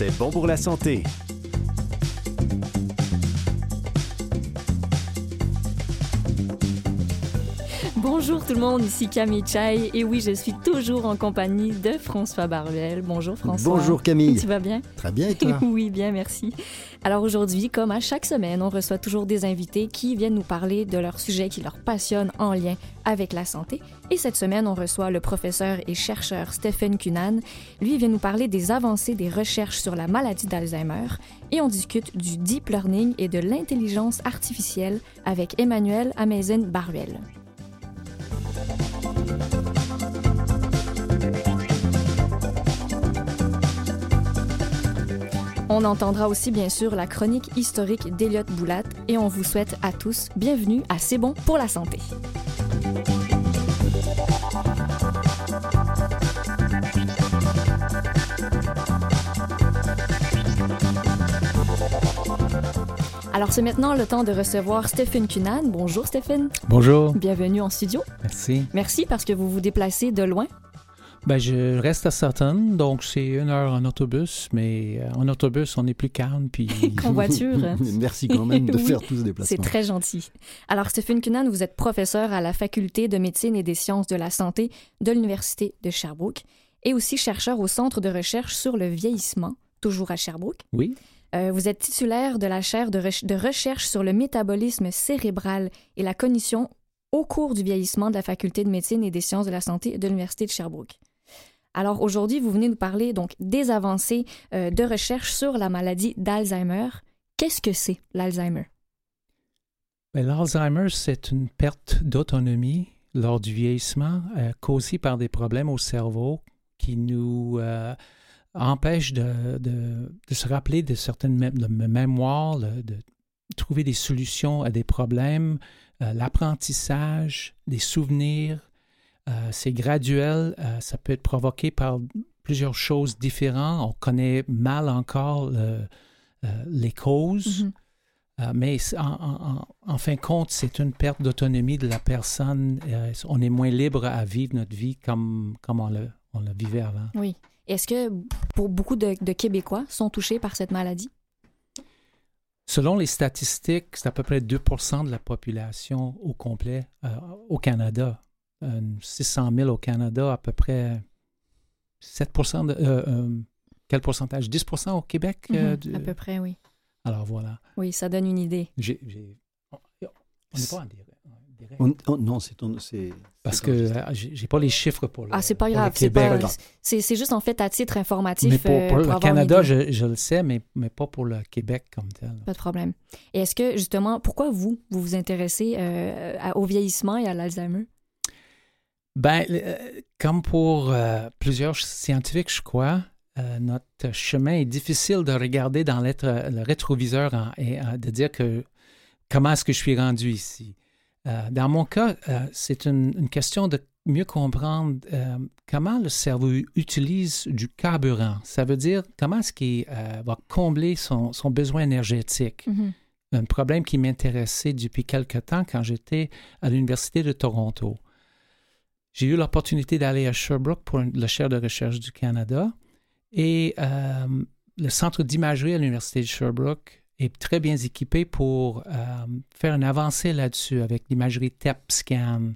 C'est bon pour la santé. Bonjour tout le monde, ici Camille Chai et oui, je suis toujours en compagnie de François Barbel. Bonjour François. Bonjour Camille. Tu vas bien? Très bien et toi? oui, bien, merci. Alors aujourd'hui, comme à chaque semaine, on reçoit toujours des invités qui viennent nous parler de leur sujet qui leur passionne en lien avec la santé. Et cette semaine, on reçoit le professeur et chercheur Stephen Cunan. Lui vient nous parler des avancées des recherches sur la maladie d'Alzheimer et on discute du deep learning et de l'intelligence artificielle avec Emmanuel Amezen On entendra aussi bien sûr la chronique historique d'Eliott Boulat et on vous souhaite à tous bienvenue à C'est bon pour la santé. Alors c'est maintenant le temps de recevoir Stéphane Cunan. Bonjour Stéphane. Bonjour. Bienvenue en studio. Merci. Merci parce que vous vous déplacez de loin. Ben, je reste à Sutton, donc c'est une heure en autobus, mais euh, en autobus, on est plus calme. Puis... Qu'en voiture. Merci quand même de Oui, faire tous ce déplacement. C'est très gentil. Alors, Stéphane Cunan, vous êtes professeur à la Faculté de médecine et des sciences de la santé de l'Université de Sherbrooke et aussi chercheur au Centre de recherche sur le vieillissement, toujours à Sherbrooke. Oui. Euh, vous êtes titulaire de la chaire de, re- de recherche sur le métabolisme cérébral et la cognition au cours du vieillissement de la Faculté de médecine et des sciences de la santé de l'Université de Sherbrooke. Alors aujourd'hui, vous venez nous parler donc des avancées euh, de recherche sur la maladie d'Alzheimer. Qu'est-ce que c'est l'Alzheimer? Ben, L'Alzheimer, c'est une perte d'autonomie lors du vieillissement euh, causée par des problèmes au cerveau qui nous euh, empêchent de, se rappeler de certaines mémoires, de, trouver des solutions à des problèmes, l'apprentissage, des souvenirs. Euh, c'est graduel, euh, ça peut être provoqué par plusieurs choses différentes. On connaît mal encore le- euh, les causes. Mhm. Euh, mais en, en- en- en fin de compte, c'est une perte d'autonomie de la personne. On est moins libre à vivre notre vie comme, comme on, le, on le vivait avant. Oui. Est-ce que pour beaucoup de, de Québécois sont touchés par cette maladie? Selon les statistiques, c'est à peu près 2% de la population au complet euh, au Canada. Euh, 600 000 au Canada, à peu près 7 de... euh, euh, quel pourcentage? 10% au Québec? euh, Mhm, du- À peu près, oui. Alors voilà. Oui, ça donne une idée. On on n'est pas en direct. On- on- non, c'est ton- Parce que euh, j'ai pas les chiffres pour le Ah, c'est pas grave. C'est juste en fait à titre informatif. Mais pour, euh, pour le Canada, je, je le sais, mais, mais pas pour le Québec comme tel. Pas de problème. Et est-ce que, justement, pourquoi vous, vous vous intéressez euh, au vieillissement et à l'Alzheimer? Ben, euh, comme pour euh, plusieurs scientifiques, je crois, euh, notre chemin est difficile de regarder dans le rétroviseur en- et euh, de dire que comment est-ce que je suis rendu ici. Dans mon cas, c'est une, une question de mieux comprendre comment le cerveau utilise du carburant. Ça veut dire comment est-ce qu'il va combler son, son besoin énergétique. Mhm. un problème qui m'intéressait depuis quelque temps quand j'étais à l'Université de Toronto. J'ai eu l'opportunité d'aller à Sherbrooke pour le chaire de recherche du Canada et euh, le centre d'imagerie à l'Université de Sherbrooke est très bien équipé pour euh, faire une avancée là-dessus avec l'imagerie TEP scan.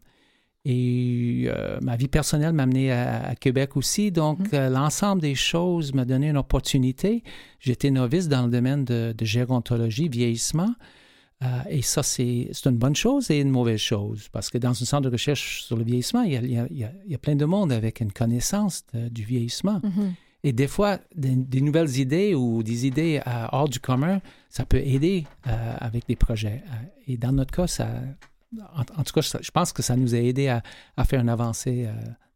Et euh, ma vie personnelle m'a amené à, à Québec aussi. Donc, Mhm. euh, l'ensemble des choses m'a donné une opportunité. J'étais novice dans le domaine de, de gérontologie, vieillissement. Euh, et ça, c'est une bonne chose et une mauvaise chose. Parce que dans un centre de recherche sur le vieillissement, il y a, il y a- il y a- il y a plein de monde avec une connaissance de- du vieillissement. Mhm. Et des fois, des, des nouvelles idées ou des idées euh, hors du commun, ça peut aider euh, avec des projets. Euh, et dans notre cas, ça, en, en tout cas, ça- je pense que ça nous a aidé à, à faire une avancée euh,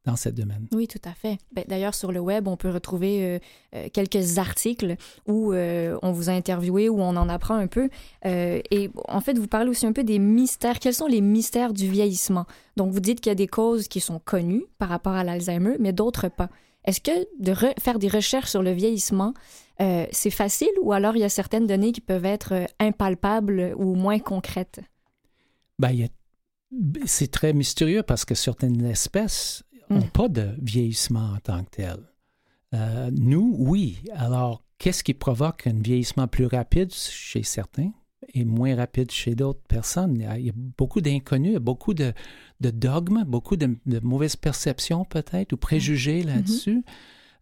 dans ce domaine. Oui, tout à fait. Ben, D'ailleurs, sur le web, on peut retrouver euh, euh, quelques articles où euh, on vous a interviewé, où on en apprend un peu. Euh, et en fait, vous parlez aussi un peu des mystères. Quels sont les mystères du vieillissement? Donc, vous dites qu'il y a des causes qui sont connues par rapport à l'Alzheimer, mais d'autres pas. Est-ce que de re- faire des recherches sur le vieillissement, c'est facile ou alors il y a certaines données qui peuvent être impalpables ou moins concrètes? Ben, c'est très mystérieux parce que certaines espèces n'ont Mm. pas de vieillissement en tant que tel. Euh, nous, oui. Alors, qu'est-ce qui provoque un vieillissement plus rapide chez certains et moins rapide chez d'autres personnes? Il y a beaucoup d'inconnus, beaucoup de, de dogmes, beaucoup de, mauvaises perceptions peut-être ou préjugés mm-hmm. là-dessus.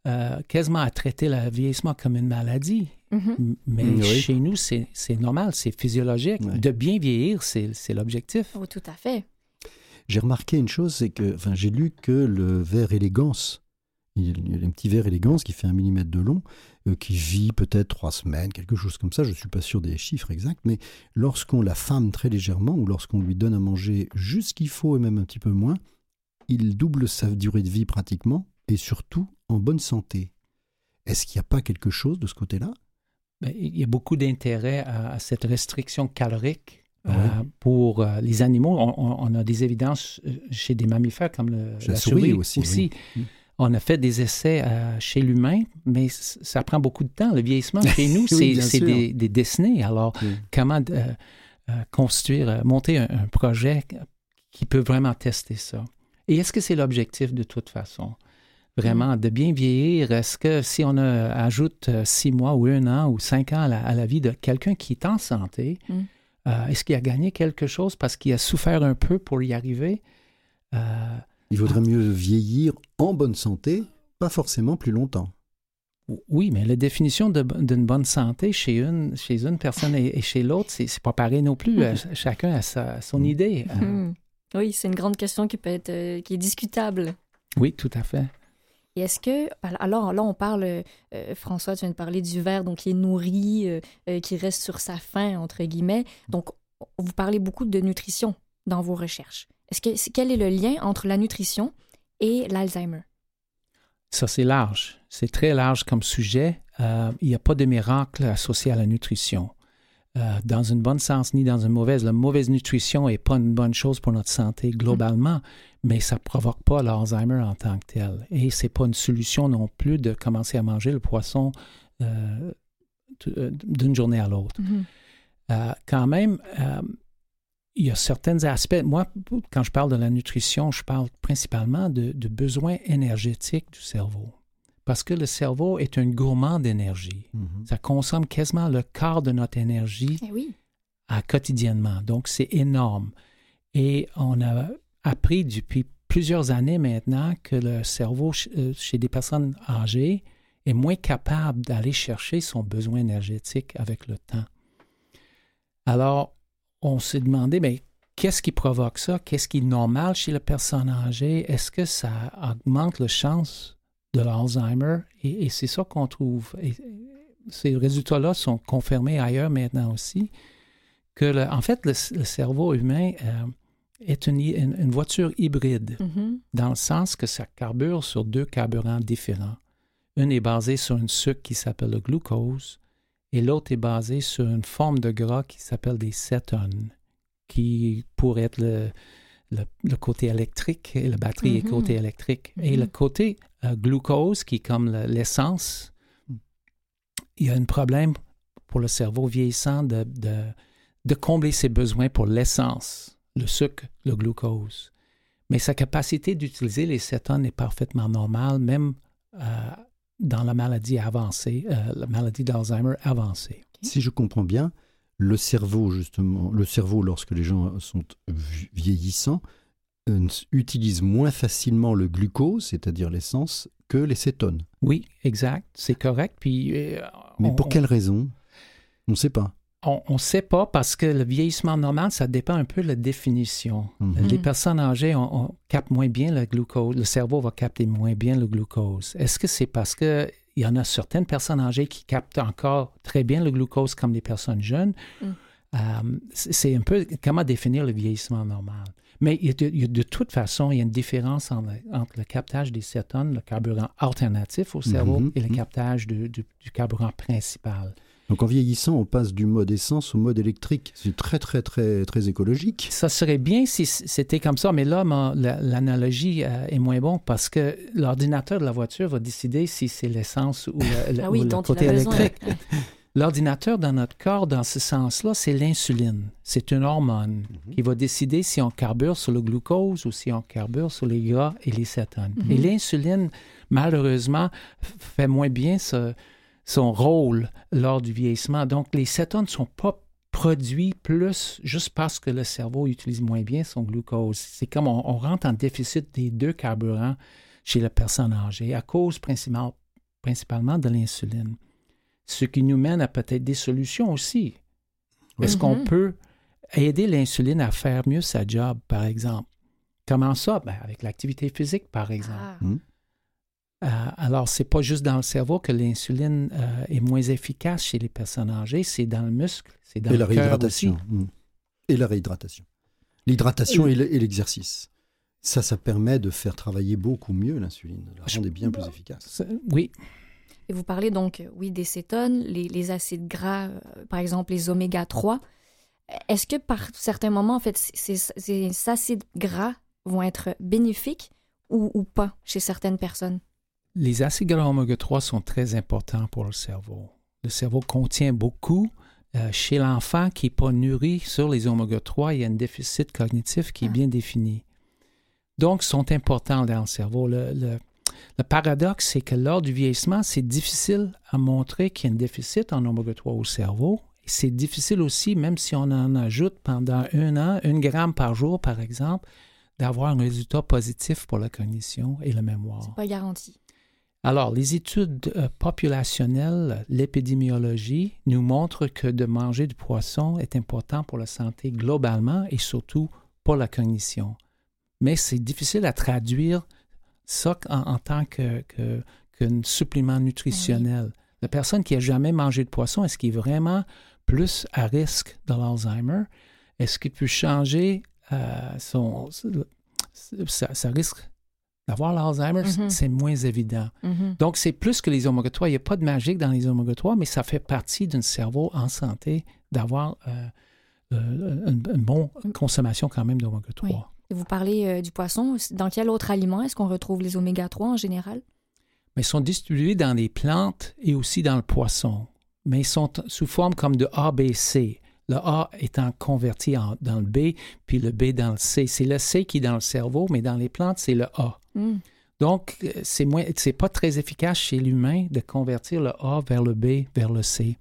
Euh, quasiment à traiter le vieillissement comme une maladie. Mm-hmm. Mais mm, chez nous, c'est normal, c'est physiologique. De bien vieillir, c'est l'objectif. Oh, tout à fait. J'ai remarqué une chose, c'est que enfin, j'ai lu que le verre élégance, il y a un petit verre élégance qui fait un millimètre de long, euh, qui vit peut-être trois semaines, quelque chose comme ça, je ne suis pas sûr des chiffres exacts, mais lorsqu'on la fame très légèrement ou lorsqu'on lui donne à manger juste ce qu'il faut et même un petit peu moins, il double sa durée de vie pratiquement et surtout en bonne santé. Est-ce qu'il n'y a pas quelque chose de ce côté-là? Ben, Il y a beaucoup d'intérêt à, cette restriction calorique euh, pour euh, les animaux. On, a des évidences euh, chez des mammifères comme le, la, souris, aussi. Mm. On a fait des essais chez l'humain, mais ça prend beaucoup de temps. Le vieillissement chez nous, c'est des, des, décennies. Alors, mm. comment construire, monter un, projet qui peut vraiment tester ça? Et est-ce que c'est l'objectif de toute façon? vraiment de bien vieillir? Est-ce que si on ajoute six mois ou un an ou cinq ans à la, vie de quelqu'un qui est en santé, mm. Euh, est-ce qu'il a gagné quelque chose parce qu'il a souffert un peu pour y arriver? Euh, Il vaudrait mieux vieillir en bonne santé, pas forcément plus longtemps. Oui, mais la définition d'une bonne santé chez une, chez une personne et, chez l'autre, c'est pas pareil non plus. Chacun a sa, son mm. idée. Mm. Oui, c'est une grande question qui peut être qui est discutable. Oui, tout à fait. Et est-ce que, alors là, on parle, euh, François, tu viens de parler du verre, donc qui est nourri, euh, euh, qui reste sur sa faim, entre guillemets. Donc, vous parlez beaucoup de nutrition dans vos recherches. Est-ce que, quel est le lien entre la nutrition et l'Alzheimer? Ça, c'est large. C'est très large comme sujet. il n'y a pas de miracle associé à la nutrition. dans une bonne sens ni dans une mauvaise. La mauvaise nutrition n'est pas une bonne chose pour notre santé globalement, mais ça ne provoque pas l'Alzheimer en tant que tel. Et ce n'est pas une solution non plus de commencer à manger le poisson euh, euh, d'une journée à l'autre. Mm-hmm. Euh, quand même, il y a certains aspects. Moi, quand je parle de la nutrition, je parle principalement de, besoins énergétiques du cerveau. Parce que le cerveau est un gourmand d'énergie. Mm-hmm. Ça consomme quasiment le quart de notre énergie eh à quotidiennement. Donc, c'est énorme. Et on a appris depuis plusieurs années maintenant que le cerveau euh, chez des personnes âgées est moins capable d'aller chercher son besoin énergétique avec le temps. Alors, on s'est demandé, mais qu'est-ce qui provoque ça? Qu'est-ce qui est normal chez la personne âgée? Est-ce que ça augmente la chance de l'Alzheimer? Et, c'est ça qu'on trouve. Et ces résultats-là sont confirmés ailleurs maintenant aussi, que en fait, le, cerveau humain... Euh, est une, voiture hybride, mm-hmm. dans le sens que ça carbure sur deux carburants différents. Une est basée sur un sucre qui s'appelle le glucose et l'autre est basée sur une forme de gras qui s'appelle des cétones, qui pourrait être le, le, côté électrique et la batterie est mm-hmm. côté électrique. Et le mm-hmm. côté euh, glucose, qui est comme l'essence, il y a un problème pour le cerveau vieillissant de, de, de combler ses besoins pour l'essence le sucre, le glucose. Mais sa capacité d'utiliser les cétones est parfaitement normale, même euh, dans la maladie avancée, euh, la maladie d'Alzheimer avancée. Si je comprends bien, le cerveau, justement, le cerveau, lorsque les gens sont vieillissants, euh, utilise moins facilement le glucose, c'est-à-dire l'essence, que les cétones. Oui, exact, c'est correct. Puis, Mais pour quelle raison? On ne sait pas on ne sait pas parce que le vieillissement normal, ça dépend un peu de la définition. Mhm. Les personnes âgées, on, capte moins bien le glucose. Le cerveau va capter moins bien le glucose. Est-ce que c'est parce qu'il y en a certaines personnes âgées qui captent encore très bien le glucose comme les personnes jeunes? Mm. Euh, c'est un peu comment définir le vieillissement normal. Mais de, toute façon, il y a une différence entre, le captage des cétones, le carburant alternatif au cerveau, mhm. et le mhm. captage du carburant principal. Donc en vieillissant, on passe du mode essence au mode électrique. C'est très, très, très, très écologique. Ça serait bien si c'était comme ça, mais là, l'analogie euh, est moins bonne parce que l'ordinateur de la voiture va décider si c'est l'essence ou, le, ah côté électrique. L'ordinateur dans notre corps, dans ce sens-là, c'est l'insuline. C'est une hormone mhm. qui va décider si on carbure sur le glucose ou si on carbure sur les gras et les cétones. Et mhm. l'insuline, malheureusement, fait moins bien ce son rôle lors du vieillissement. Donc, les cétones ne sont pas produits plus juste parce que le cerveau utilise moins bien son glucose. C'est comme on, rentre en déficit des deux carburants chez la personne âgée à cause principalement de l'insuline. Ce qui nous mène à peut-être des solutions aussi. Est-ce qu'on mm-hmm. peut aider l'insuline à faire mieux sa job, par exemple? Comment ça? Ben, avec l'activité physique, par exemple. Ah. Mm. Euh, alors, ce n'est pas juste dans le cerveau que l'insuline euh, est moins efficace chez les personnes âgées, c'est dans le muscle, c'est dans et le la réhydratation. Mm. Et la réhydratation. L'hydratation et l'exercice. Ça, ça permet de faire travailler beaucoup mieux l'insuline, de la rendre bien plus efficace. Oui. Et vous parlez donc, oui, des cétones, les, acides gras, euh, par exemple les oméga 3. Est-ce que par certains moments, en fait, ces, ces acides gras vont être bénéfiques ou, ou pas chez certaines personnes? Les acides gras oméga 3 sont très importants pour le cerveau. Le cerveau contient beaucoup. Euh, chez l'enfant qui n'est pas nourri sur les oméga 3, il y a un déficit cognitif qui est ah. bien défini. Donc, ils sont importants dans le cerveau. Le, le, paradoxe, c'est que lors du vieillissement, c'est difficile à montrer qu'il y a un déficit en oméga 3 au cerveau. C'est difficile aussi, même si on en ajoute pendant un an, une gramme par jour, par exemple, d'avoir un résultat positif pour la cognition et la mémoire. C'est pas garanti. Alors, les études euh, populationnelles, l'épidémiologie nous montrent que de manger du poisson est important pour la santé globalement et surtout pour la cognition. Mais c'est difficile à traduire ça en, tant que, qu'un supplément nutritionnel. La personne qui n'a jamais mangé de poisson, est-ce qu'il est vraiment plus à risque de l'Alzheimer? Est-ce qu'il peut changer euh, son, risque D'avoir l'Alzheimer, mm-hmm. c'est moins évident. Mm-hmm. Donc, c'est plus que les oméga 3. Il n'y a pas de magique dans les oméga 3, mais ça fait partie d'un cerveau en santé d'avoir euh, euh, une, bonne consommation quand même d'oméga 3. Vous parlez euh, du poisson. Dans quel autre aliment est-ce qu'on retrouve les oméga 3 en général? Mais ils sont distribués dans les plantes et aussi dans le poisson. Mais ils sont sous forme comme de ABC le A étant converti dans le B, puis le B dans le C. C'est le C qui est dans le cerveau, mais dans les plantes, c'est le A. Hmm. Donc, euh, c'est moins, c'est pas très efficace chez l'humain de convertir le A vers le B, vers le C.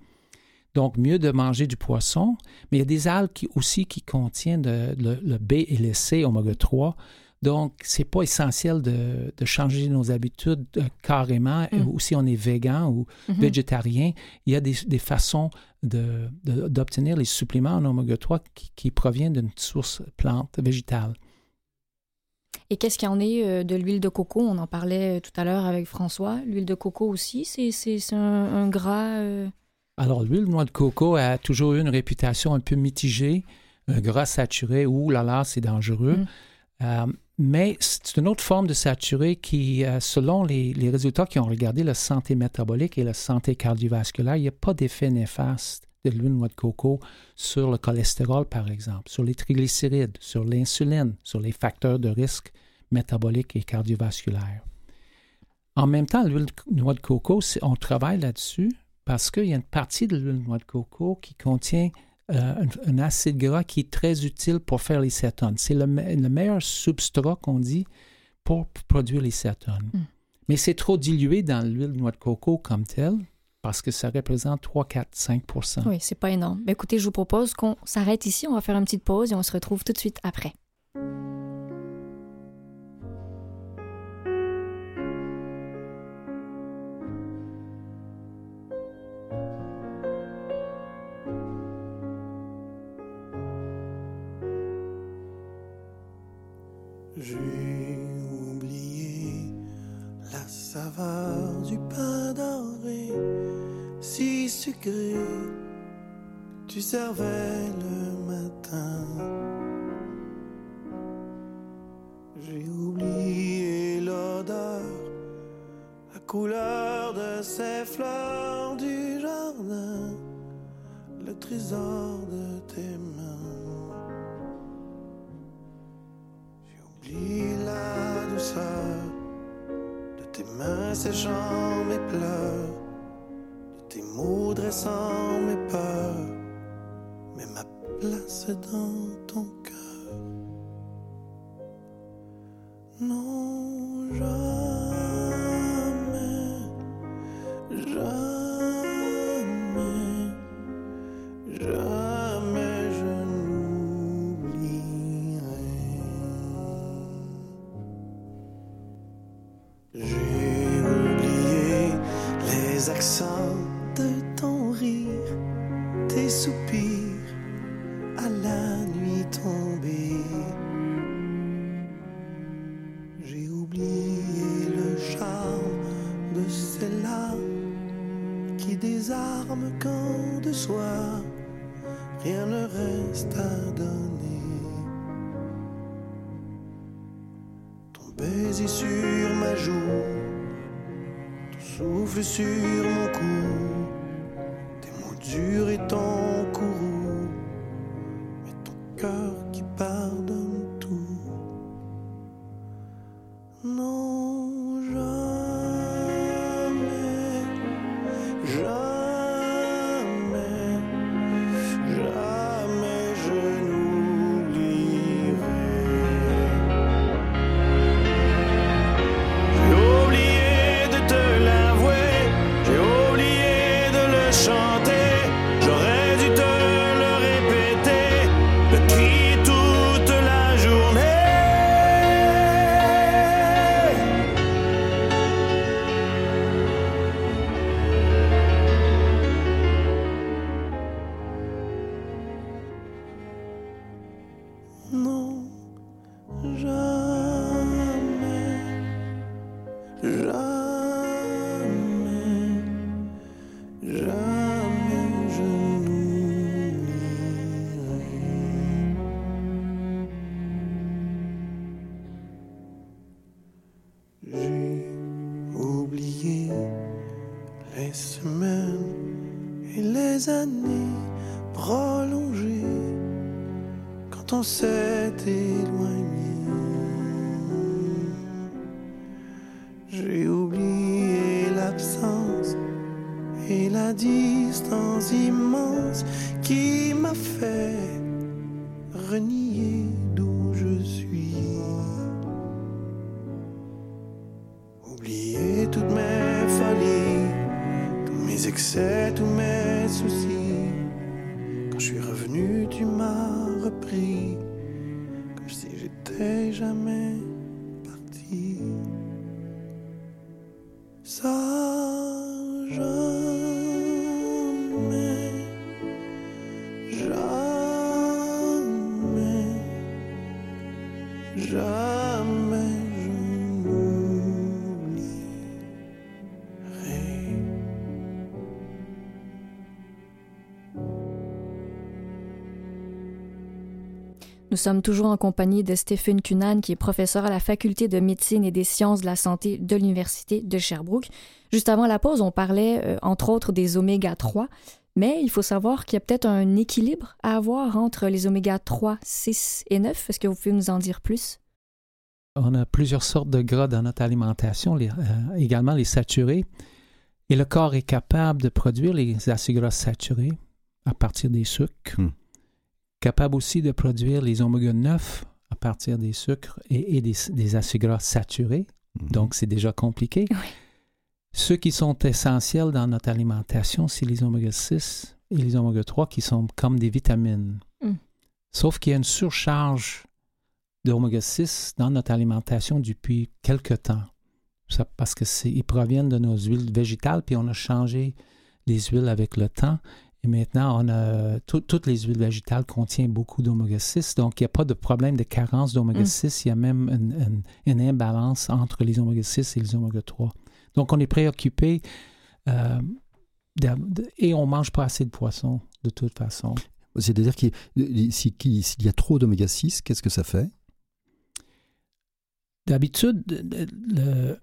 Donc, mieux de manger du poisson, mais il y a des algues aussi qui contiennent le, B et le C, oméga 3. Donc, c'est pas essentiel de, changer nos habitudes euh, carrément, ou si on est végan ou hmm. végétarien. Il y a des, façons d'obtenir les suppléments en oméga 3 qui, qui proviennent d'une source plante végétale. Et qu'est-ce qu'il y en est euh, de l'huile de coco? On en parlait euh, tout à l'heure avec François. L'huile de coco aussi, c'est un, gras. Euh, Alors, l'huile de noix de coco a toujours eu une réputation un peu mitigée. Un gras saturé, ouh là là, c'est dangereux. Mm. Mais c'est une autre forme de saturé qui, selon les, résultats qui ont regardé la santé métabolique et la santé cardiovasculaire, il n'y a pas d'effet néfaste de l'huile noix de coco sur le cholestérol, par exemple, sur les triglycérides, sur l'insuline, sur les facteurs de risque métaboliques et cardiovasculaires. En même temps, l'huile de noix de coco, on travaille là-dessus parce qu'il y a une partie de l'huile de noix de coco qui contient euh, un, acide gras qui est très utile pour faire les cétones. C'est le, meilleur substrat qu'on dit pour produire les cétones. Hmm. Mais c'est trop dilué dans l'huile de noix de coco comme telle parce que ça représente 3, 4, 5% Oui, c'est pas énorme. Mais écoutez, je vous propose qu'on s'arrête ici. On va faire une petite pause et on se retrouve tout de suite après. Tu servais le matin. J'ai oublié l'odeur, la couleur de ces fleurs du jardin, le trésor de tes mains. La douceur de tes mains séchant mes pleurs tes mots dressant mes peurs, mais ma place dans ton cœur. Baiser sur ma joue, ton souffle sur mon cou, tes mots durs et ton Nous sommes toujours en compagnie de Stephen Cunan, qui est professeur à la faculté de médecine et des sciences de la santé de l'Université de Sherbrooke. Juste avant la pause, on parlait euh, entre autres des oméga 3, mais il faut savoir qu'il y a peut-être un équilibre à avoir entre les oméga 3, 6 et 9. Est-ce que vous pouvez nous en dire plus? On a plusieurs sortes de gras dans notre alimentation, les- euh, également les saturés. Et le corps est capable de produire les acides gras saturés à partir des sucres. Hmm. Capable aussi de produire les oméga 9 à partir des sucres et, et des, des acides gras saturés. Mhm. Donc, c'est déjà compliqué. Oui. Ceux qui sont essentiels dans notre alimentation, c'est les oméga 6 et les oméga 3 qui sont comme des vitamines. Mm. Sauf qu'il y a une surcharge d'oméga 6 dans notre alimentation depuis quelque temps. Ça, parce que c'est, ils proviennent de nos huiles végétales, puis on a changé les huiles avec le temps. Et maintenant, on a tout- toutes les huiles végétales contiennent beaucoup d'oméga 6, donc il n'y a pas de problème de carence d'oméga Mm. 6. Il y a même une, une- une imbalance entre les oméga 6 et les oméga 3. Donc, on est préoccupé euh, et on mange pas assez de poisson de toute façon. C'est-à-dire qu'il si- y a trop d'oméga 6, qu'est-ce que ça fait? D'habitude,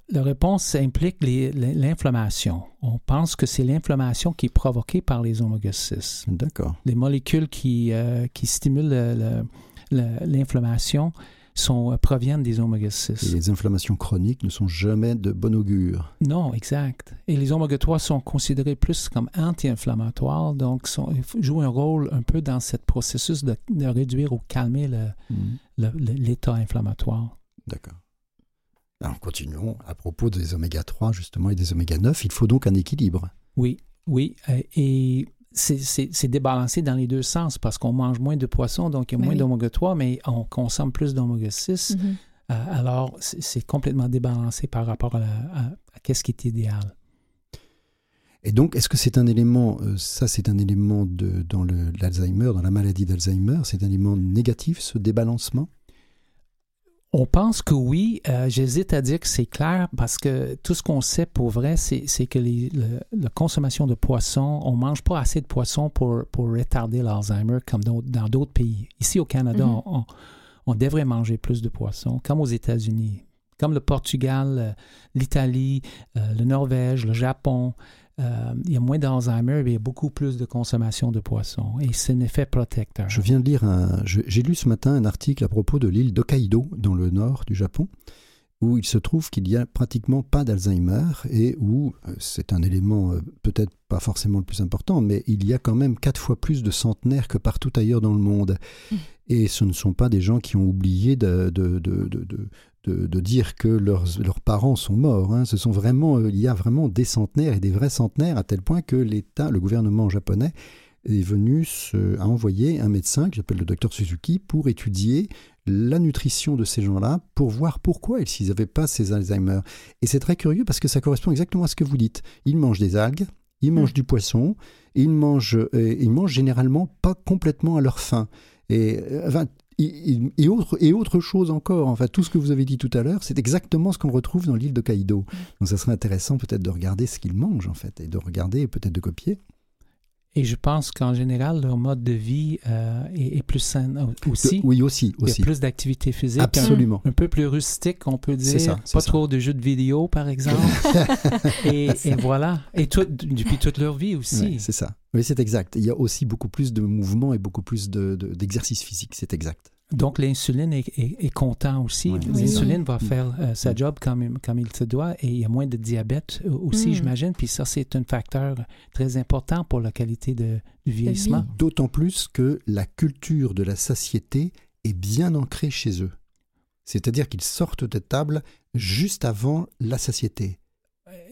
la réponse implique l'inflammation. On pense que c'est l'inflammation qui est provoquée par les oméga 6. D'accord. Les molécules qui, euh, qui stimulent le- le- le- l'inflammation sont, euh, proviennent des oméga Et 6. les inflammations chroniques ne sont jamais de bon augure. Non, exact. Et les oméga 3 sont considérés plus comme anti-inflammatoires, donc sont, jouent un rôle un peu dans ce processus de, de réduire ou calmer le- l'état inflammatoire. D'accord. Alors, continuons. À propos des oméga 3, justement, et des oméga 9, il faut donc un équilibre. Oui, oui. euh, et c'est- débalancé dans les deux sens parce qu'on mange moins de poissons, donc il y a Ben moins oui. d'oméga 3, mais on consomme plus d'oméga 6. Mhm. Euh, alors, c'est complètement débalancé par rapport à, la- à- à qu'est-ce qui est idéal. Et donc, est-ce que c'est un élément, euh, ça c'est un élément de, dans le- l'Alzheimer, dans la maladie d'Alzheimer, c'est un élément négatif, ce débalancement? On pense que oui. Euh, J'hésite à dire que c'est clair parce que tout ce qu'on sait pour vrai, c'est que les- le- la consommation de poissons, on mange pas assez de poissons pour, pour retarder l'Alzheimer comme dans d'autres pays. Ici au Canada, Mhm. on, on devrait manger plus de poissons, comme aux États-Unis. comme le Portugal, euh, l'Italie, euh, le Norvège, le Japon, euh, il y a moins d'Alzheimer, mais il y a beaucoup plus de consommation de poissons. Et c'est un effet protecteur. Je viens de lire un. J'ai lu ce matin un article à propos de l'île d'Hokkaido, dans le nord du Japon, où il se trouve qu'il n'y a pratiquement pas d'Alzheimer et où, euh, c'est un élément euh, peut-être pas forcément le plus important, mais il y a quand même quatre fois plus de centenaires que partout ailleurs dans le monde. Mm. Et ce ne sont pas des gens qui ont oublié de, de, de, de- dire que leurs, leurs parents sont morts. hein. Ce sont vraiment, euh, il y a vraiment des centenaires et des vrais centenaires à tel point que l'État, le gouvernement japonais, est venu se, a envoyé un médecin qui s'appelle le docteur Suzuki pour étudier la nutrition de ces gens-là pour voir pourquoi et s'ils n'avaient pas ces Alzheimer. Et c'est très curieux parce que ça correspond exactement à ce que vous dites. Ils mangent des algues, ils mangent du poisson, ils mangent, euh, ils mangent généralement pas complètement à leur faim. Et, euh, enfin, et, autre, et autre chose encore, enfin tout ce que vous avez dit tout à l'heure, c'est exactement ce qu'on retrouve dans l'île de Kaido. Donc ça serait intéressant peut-être de regarder ce qu'ils mangent en fait, et de regarder et peut-être de copier. Et je pense qu'en général, leur mode de vie euh, est, est plus sain aussi. De- oui, aussi, Il y a aussi. plus d'activité physique. Absolument. Un, peu plus rustique, on peut dire. C'est ça, Pas ça. trop de jeux de vidéo, par exemple. et, et voilà. Et tout, depuis toute leur vie aussi. Ouais, c'est ça. Oui, c'est exact. Il y a aussi beaucoup plus de mouvements et beaucoup plus de- de- d'exercice physique, c'est exact. Donc, l'insuline est, est- est content aussi. Oui, L'insuline va faire euh, sa job comme, comme il se doit et il y a moins de diabète aussi, Mm. j'imagine. Puis ça, c'est un facteur très important pour la qualité de, du vieillissement. D'autant plus que la culture de la satiété est bien ancrée chez eux. C'est-à-dire qu'ils sortent de table juste avant la satiété.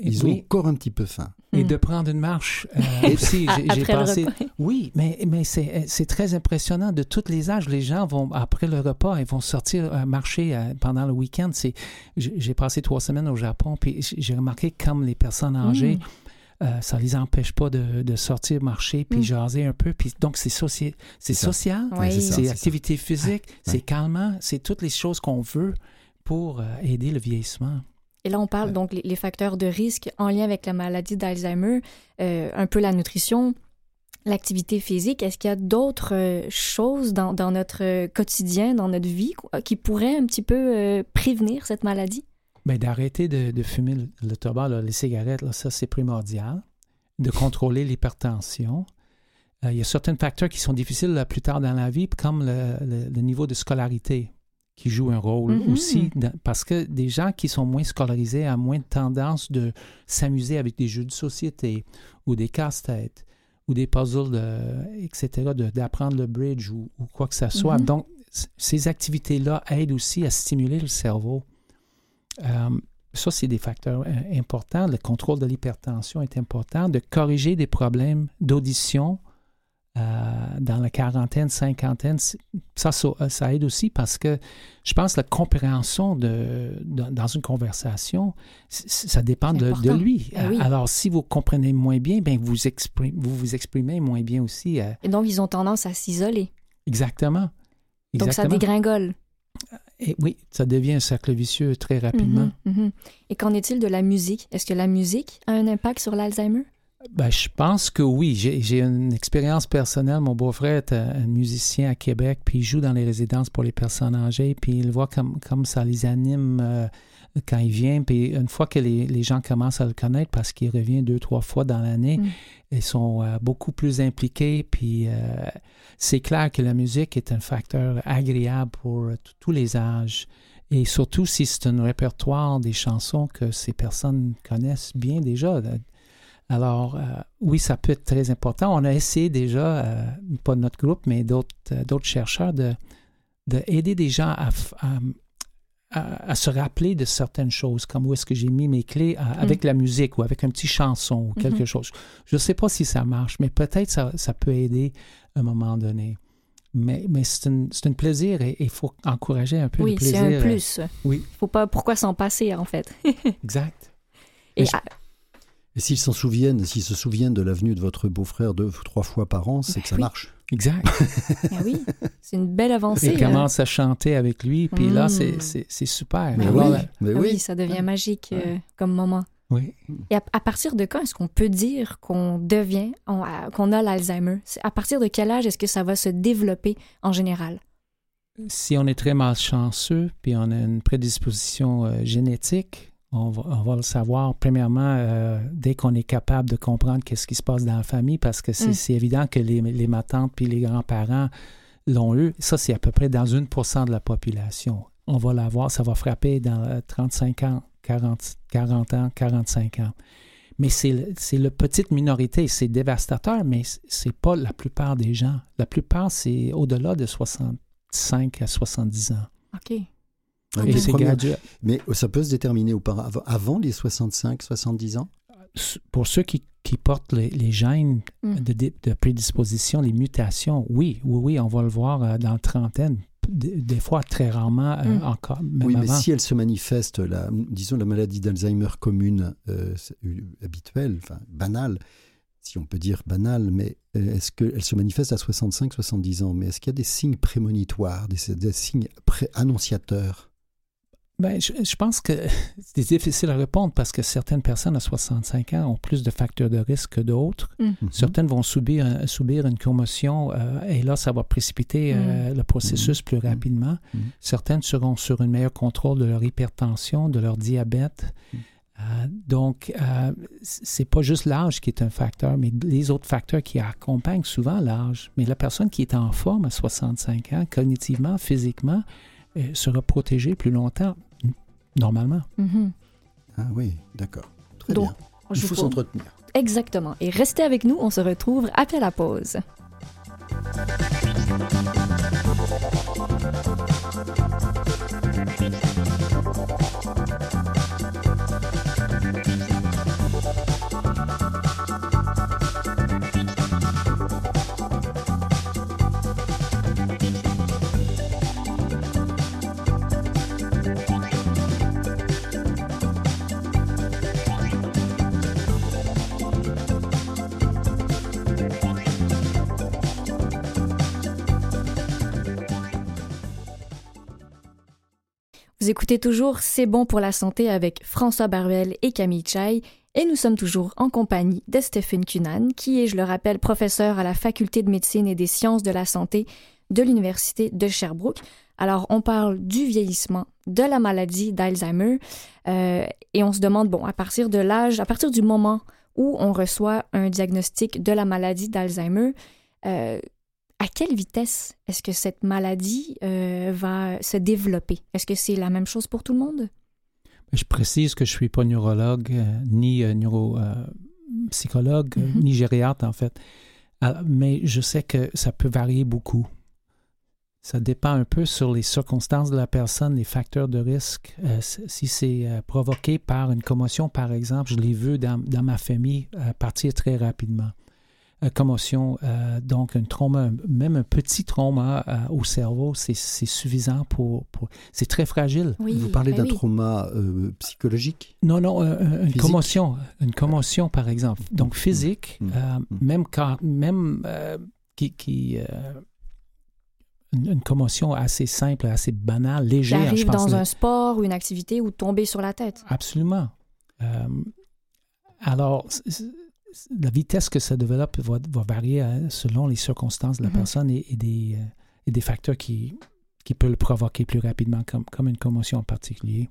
Ils ont encore un petit peu faim. et Mm. de prendre une marche euh, aussi. J'ai- repas. Oui, mais, mais c'est euh, c'est très impressionnant. De tous les âges, les gens vont, après le repas, ils vont sortir euh, marcher euh, pendant le week-end. C'est- J'ai passé trois semaines au Japon, puis j'ai remarqué comme les personnes âgées, Mm. euh, ça les empêche pas de, de sortir, marcher, puis Mm. jaser un peu. Puis donc, c'est soci- c'est social, c'est activité physique, c'est Ouais. calmant, c'est toutes les choses qu'on veut pour euh, aider le vieillissement. Et là, on parle Ouais. donc les, les facteurs de risque en lien avec la maladie d'Alzheimer, euh, un peu la nutrition, l'activité physique. Est-ce qu'il y a d'autres euh, choses dans, dans notre euh, quotidien, dans notre vie, qui pourraient un petit peu euh, prévenir cette maladie? Ben, d'arrêter de, de fumer le, le tabac, là, les cigarettes, là, ça c'est primordial. De contrôler l'hypertension. Euh, il y a certains facteurs qui sont difficiles là, plus tard dans la vie, comme le, le- le niveau de scolarité qui joue un rôle Mhm. aussi, dans- parce que des gens qui sont moins scolarisés ont moins de tendance de s'amuser avec des jeux de société ou des casse-têtes ou des puzzles, de- etc., de- d'apprendre le bridge ou, ou quoi que ce soit. Mhm. Donc, ces activités-là aident aussi à stimuler le cerveau. Euh, ça, c'est des facteurs euh, importants. Le contrôle de l'hypertension est important. De corriger des problèmes d'audition dans la quarantaine, cinquantaine, c'est- ça, ça, euh, ça aide aussi parce que je pense que la compréhension de, de- dans une conversation, ça dépend de, lui. Eh oui. Alors, si vous comprenez moins bien, ben vous, vous vous exprimez moins bien aussi. euh, Et donc, ils ont tendance à s'isoler. exactement. Donc, ça dégringole. Et oui, ça devient un cercle vicieux très rapidement. Mhm, mhm. Et qu'en est-il de la musique? Est-ce que la musique a un impact sur l'Alzheimer? Ben, je pense que oui. J'ai une expérience personnelle. Mon beau-frère est un, un musicien à Québec, puis il joue dans les résidences pour les personnes âgées, puis il voit comme, comme ça les anime euh, quand il vient. Puis une fois que les, les gens commencent à le connaître, parce qu'il revient deux, trois fois dans l'année, Mm. ils sont euh, beaucoup plus impliqués. Puis euh, c'est clair que la musique est un facteur agréable pour euh, tous les âges. Et surtout si c'est un répertoire des chansons que ces personnes connaissent bien déjà. Alors, euh, oui, ça peut être très important. On a essayé déjà, euh, pas notre groupe, mais d'autres euh, chercheurs, de, de aider des gens à, f- à, à- à se rappeler de certaines choses, comme où est-ce que j'ai mis mes clés à- avec la musique ou avec un petit chanson ou quelque Mhm. chose. Je ne sais pas si ça marche, mais peut-être ça, ça peut aider à un moment donné. Mais, mais c'est un, c'est plaisir et il faut encourager un peu Oui, le c'est plaisir. un euh, plus. oui. Faut pas, pourquoi s'en passer, en fait? Exact. Et je- Et s'ils s'en souviennent, s'ils se souviennent de l'avenue de votre beau-frère deux ou trois fois par an, c'est que ça Oui. marche. Exact. ben oui, c'est une belle avancée. Il hein. commence à chanter avec lui, puis là, Mm. c'est- c'est c'est super. Mais Alors, oui, là- mais Ah oui. oui, ça devient magique euh, comme moment. oui. Et à, à partir de quand est-ce qu'on peut dire qu'on devient, on- à- qu'on a l'Alzheimer? C'est- À partir de quel âge est-ce que ça va se développer en général? si on est très malchanceux, puis on a une prédisposition euh, génétique, on va, le savoir premièrement euh, dès qu'on est capable de comprendre qu'est-ce qui se passe dans la famille, parce que c'est mm. évident que les, les matantes puis les grands-parents l'ont eu. Ça, c'est à peu près dans une pourcent de la population. On va l'avoir, ça va frapper dans 35 ans, 40, 40 ans, 45 ans. Mais c'est la petite minorité, c'est dévastateur, mais c'est pas la plupart des gens. La plupart, c'est au-delà de 65 à 70 ans. OK. Et c'est Mais ça peut se déterminer auparavant, avant les 65, 70 ans? Pour ceux qui, qui portent les, les gènes hmm. de, de, prédisposition, les mutations, oui, oui, oui, on va le voir euh, dans la trentaine des fois très rarement euh, mm. encore. oui, mais si elle se manifeste, la, disons la maladie d'Alzheimer commune, euh, habituelle, enfin banale, si on peut dire banale, mais euh, est-ce qu'elle se manifeste à 65-70 ans? Mais est-ce qu'il y a des signes prémonitoires, des, des signes annonciateurs ben, je, pense que c'est difficile à répondre parce que certaines personnes à 65 ans ont plus de facteurs de risque que d'autres. Mm. Mhm. Certaines vont subir, subir une commotion euh, et là, ça va précipiter euh, mm. le processus mm. plus rapidement. Certaines seront sur un meilleur contrôle de leur hypertension, de leur diabète. Euh, donc, c'est pas juste l'âge qui est un facteur, mais les autres facteurs qui accompagnent souvent l'âge. Mais la personne qui est en forme à 65 ans, cognitivement, physiquement, sera protégée plus longtemps Normalement. Mhm. Ah oui, d'accord. Très bien. Il faut s'entretenir. Exactement. Et restez avec nous, on se retrouve après la pause. Écoutez toujours C'est bon pour la santé avec François Barbel et Camille Chai et nous sommes toujours en compagnie de Stephen Cunan qui est, je le rappelle, professeur à la Faculté de médecine et des sciences de la santé de l'Université de Sherbrooke. Alors, on parle du vieillissement, de la maladie d'Alzheimer euh, et on se demande, bon, à partir de l'âge, à partir du moment où on reçoit un diagnostic de la maladie d'Alzheimer, euh, à quelle vitesse est-ce que cette maladie euh, va se développer? Est-ce que c'est la même chose pour tout le monde? Je précise que je ne suis pas neurologue, euh, ni euh, neuropsychologue, mm-hmm. ni gériatre en fait. mais je sais que ça peut varier beaucoup. Ça dépend un peu sur les circonstances de la personne, les facteurs de risque. si c'est provoqué par une commotion, par exemple, je l'ai vu dans, dans ma famille partir très rapidement. Euh, commotion, euh, donc un trauma, même un petit trauma euh, au cerveau, c'est suffisant pour... c'est très fragile. Vous parlez ben d'un trauma psychologique? Non, non, une commotion, une commotion par exemple. Donc physique, mmh. Mmh. même quand, même qui... qui une, commotion assez simple, assez banale, légère. J'arrive dans un sport ou une activité ou tomber sur la tête. Absolument. alors, la vitesse que ça développe va, varier hein, selon les circonstances de la mhm. personne et, des, euh, et, des, facteurs qui, qui peuvent le provoquer plus rapidement, comme, comme une commotion en particulier.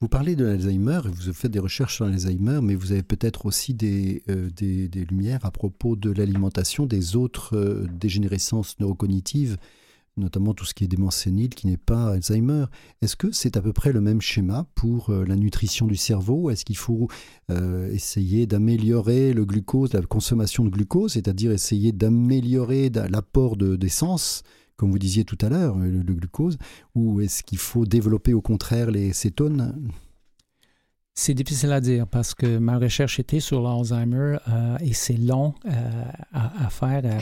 Vous parlez de l'Alzheimer, vous faites des recherches sur l'Alzheimer, mais vous avez peut-être aussi des, euh, des, des, lumières à propos de l'alimentation des autres euh, dégénérescences neurocognitives notamment tout ce qui est démence qui n'est pas Alzheimer. Est-ce que c'est à peu près le même schéma pour euh, la nutrition du cerveau? Est-ce qu'il faut euh, essayer d'améliorer le glucose, la consommation de glucose, c'est-à-dire essayer d'améliorer l'apport d'essence comme vous disiez tout à l'heure, le, glucose, ou est-ce qu'il faut développer au contraire les cétones? C'est difficile à dire parce que ma recherche était sur l'Alzheimer euh, et c'est long à, faire.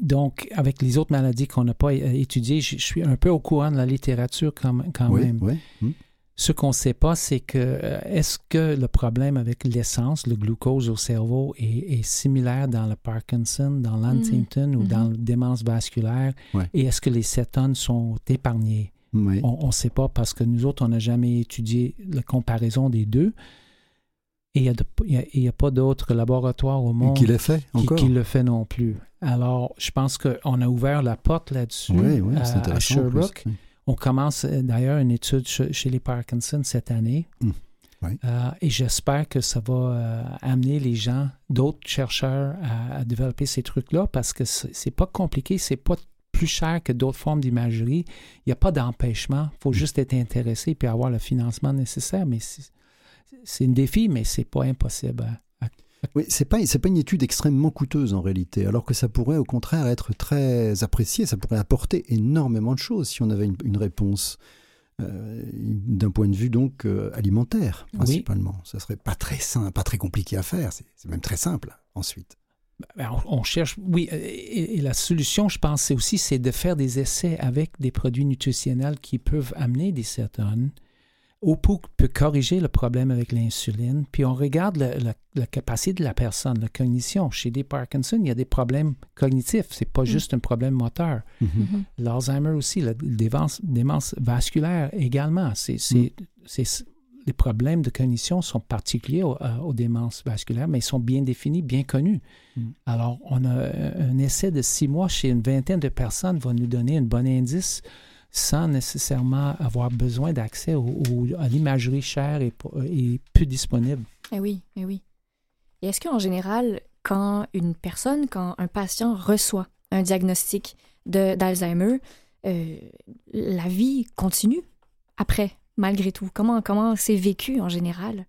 Donc, avec les autres maladies qu'on n'a pas étudiées, je, suis un peu au courant de la littérature quand, quand même. Hmm. Ce qu'on ne sait pas, c'est que euh, est-ce que le problème avec l'essence, le glucose au cerveau, est, similaire dans le Parkinson, dans l'Huntington ou dans mm-hmm. la démence vasculaire? Et est-ce que les cétones sont épargnés? On ne sait pas parce que nous autres, on n'a jamais étudié la comparaison des deux. Et il n'y a, pas d'autres laboratoires au monde qui, fait qui, le fait non plus. Alors, je pense qu'on a ouvert la porte là-dessus oui, oui, à, Sherbrooke. On commence euh, d'ailleurs une étude chez les Parkinson cette année. Hum, euh, et j'espère que ça va euh, amener les gens, d'autres chercheurs, à, développer ces trucs-là parce que c'est pas compliqué, c'est pas plus cher que d'autres formes d'imagerie. Il n'y a pas d'empêchement. Il faut hum. juste être intéressé et avoir le financement nécessaire. Mais c'est un défi, mais c'est pas impossible oui, c'est pas c'est pas une étude extrêmement coûteuse en réalité, alors que ça pourrait au contraire être très apprécié, ça pourrait apporter énormément de choses si on avait une, réponse euh, d'un point de vue donc euh, alimentaire principalement. Ça serait pas très simple, pas très compliqué à faire, c'est même très simple ensuite. Ben, on, cherche, oui, et, la solution, je pense, c'est aussi c'est de faire des essais avec des produits nutritionnels qui peuvent amener des cétones OPO peut corriger le problème avec l'insuline, puis on regarde la, capacité de la personne, la cognition. Chez des Parkinson, il y a des problèmes cognitifs, c'est pas mm. juste un problème moteur. Mm-hmm. Mm-hmm. L'Alzheimer aussi, la démence, démence vasculaire également. C'est, mm. les problèmes de cognition sont particuliers euh, aux, démences vasculaires, mais ils sont bien définis, bien connus. Mm. Alors, on a un essai de six mois chez une vingtaine de personnes va nous donner un bon indice sans nécessairement avoir besoin d'accès à l'imagerie chère et, et, peu disponible. Eh oui, eh oui. Et est-ce qu'en général, quand une personne, quand un patient reçoit un diagnostic d'Alzheimer, euh, la vie continue après, malgré tout? Comment, comment c'est vécu en général?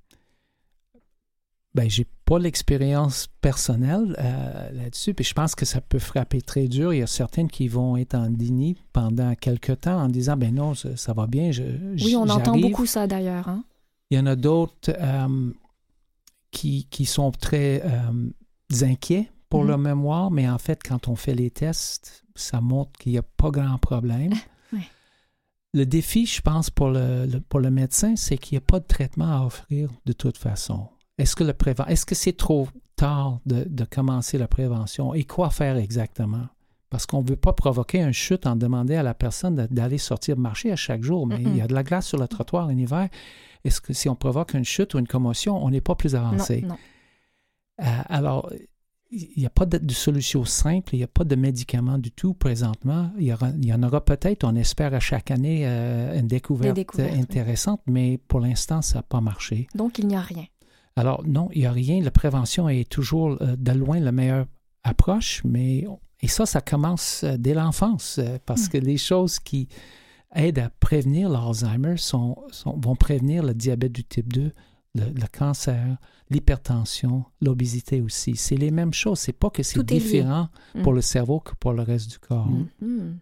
Ben, j'ai pas l'expérience personnelle euh, là-dessus, puis je pense que ça peut frapper très dur. Il y a certaines qui vont être en déni pendant quelques temps en disant ben non, ça, va bien. Je, oui, on entend beaucoup ça d'ailleurs. Hein? Il y en a d'autres euh, qui, qui, sont très euh, inquiets pour mhm. leur mémoire, mais en fait, quand on fait les tests, ça montre qu'il n'y a pas grand problème. Le défi, je pense, pour le, pour le médecin, c'est qu'il n'y a pas de traitement à offrir de toute façon. Est-ce que, le est-ce que c'est trop tard de, commencer la prévention et quoi faire exactement? Parce qu'on ne veut pas provoquer un chute en demandant à la personne d'aller sortir marcher à chaque jour, mais il y a de la glace sur le trottoir en hiver. Est-ce que si on provoque une chute ou une commotion, on n'est pas plus avancé? Non, euh, alors, il n'y a pas de, solution simple, il n'y a pas de médicaments du tout présentement. Il y, en aura peut-être, on espère à chaque année euh, une découverte intéressante, mais pour l'instant, ça n'a pas marché. Donc, il n'y a rien. Alors non, il n'y a rien. La prévention est toujours euh, de loin la meilleure approche, mais et ça, ça commence euh, dès l'enfance, euh, parce hmm. que les choses qui aident à prévenir l'Alzheimer sont, vont prévenir le diabète du type 2, le, cancer, l'hypertension, l'obésité aussi. C'est les mêmes choses. C'est pas que c'est différent pour hmm. le cerveau que pour le reste du corps. Hmm.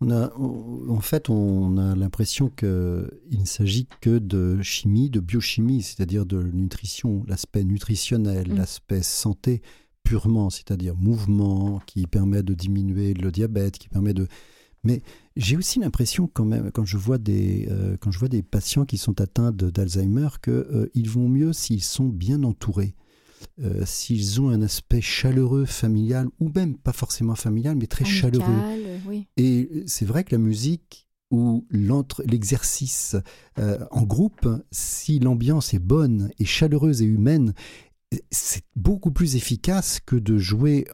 On a, en fait, on a l'impression qu'il ne s'agit que de chimie, de biochimie, c'est-à-dire de nutrition, l'aspect nutritionnel, mm. l'aspect santé purement, c'est-à-dire mouvement qui permet de diminuer le diabète, qui permet de... Mais j'ai aussi l'impression quand même, quand je vois des, euh, quand je vois des patients qui sont atteints d'Alzheimer, qu'ils euh, vont mieux s'ils sont bien entourés. Euh, s'ils ont un aspect chaleureux, familial, ou même pas forcément familial, mais très chaleureux. Et c'est vrai que la musique ou l'exercice euh, en groupe, si l'ambiance est bonne et chaleureuse et humaine, c'est beaucoup plus efficace que de jouer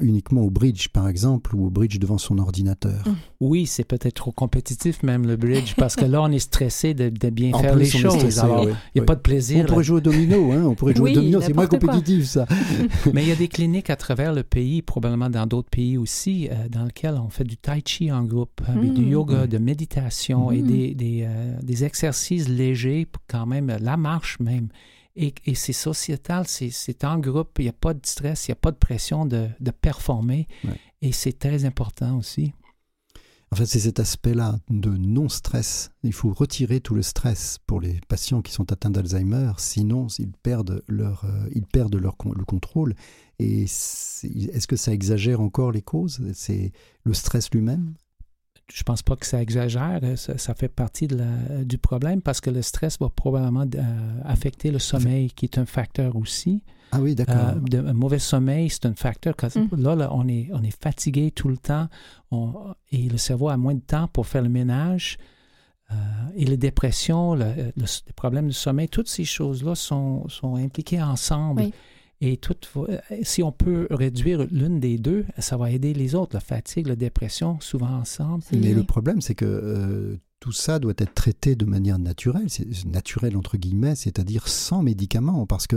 uniquement au bridge, par exemple, ou au bridge devant son ordinateur. Mmh. Oui, c'est peut-être trop compétitif même le bridge, parce que là, on est stressé de, bien faire les choses. il n'y a pas de plaisir. On pourrait jouer au domino, hein? on pourrait jouer au domino, c'est moins compétitif ça. Mais il y a des cliniques à travers le pays, probablement dans d'autres pays aussi, euh, dans lesquels on fait du tai chi en groupe, avec du mmh. yoga, mmh. de méditation et des, des, euh, des exercices légers, quand même, la marche même. Et, c'est sociétal, c'est en groupe, il n'y a pas de stress, il n'y a pas de pression de, performer. Et c'est très important aussi. En fait, c'est cet aspect-là de non-stress. Il faut retirer tout le stress pour les patients qui sont atteints d'Alzheimer, sinon ils perdent, leur, euh, ils perdent leur, le contrôle. Et est-ce que ça exagère encore les causes? C'est le stress lui-même? Je pense pas que ça exagère. Euh, ça, fait partie de la, du problème parce que le stress va probablement euh, affecter le sommeil, qui est un facteur aussi. Ah oui, d'accord. Euh, un mauvais sommeil, c'est un facteur. Mm. Là, là, on, est, on est fatigué tout le temps et le cerveau a moins de temps pour faire le ménage. et les dépressions, le, les problèmes de sommeil, toutes ces choses-là sont, sont impliquées ensemble. Oui. Et tout, si on peut réduire l'une des deux, ça va aider les autres. La fatigue, la dépression, souvent ensemble. Mais le problème, c'est que euh, tout ça doit être traité de manière naturelle, naturelle entre guillemets, c'est-à-dire sans médicaments, parce que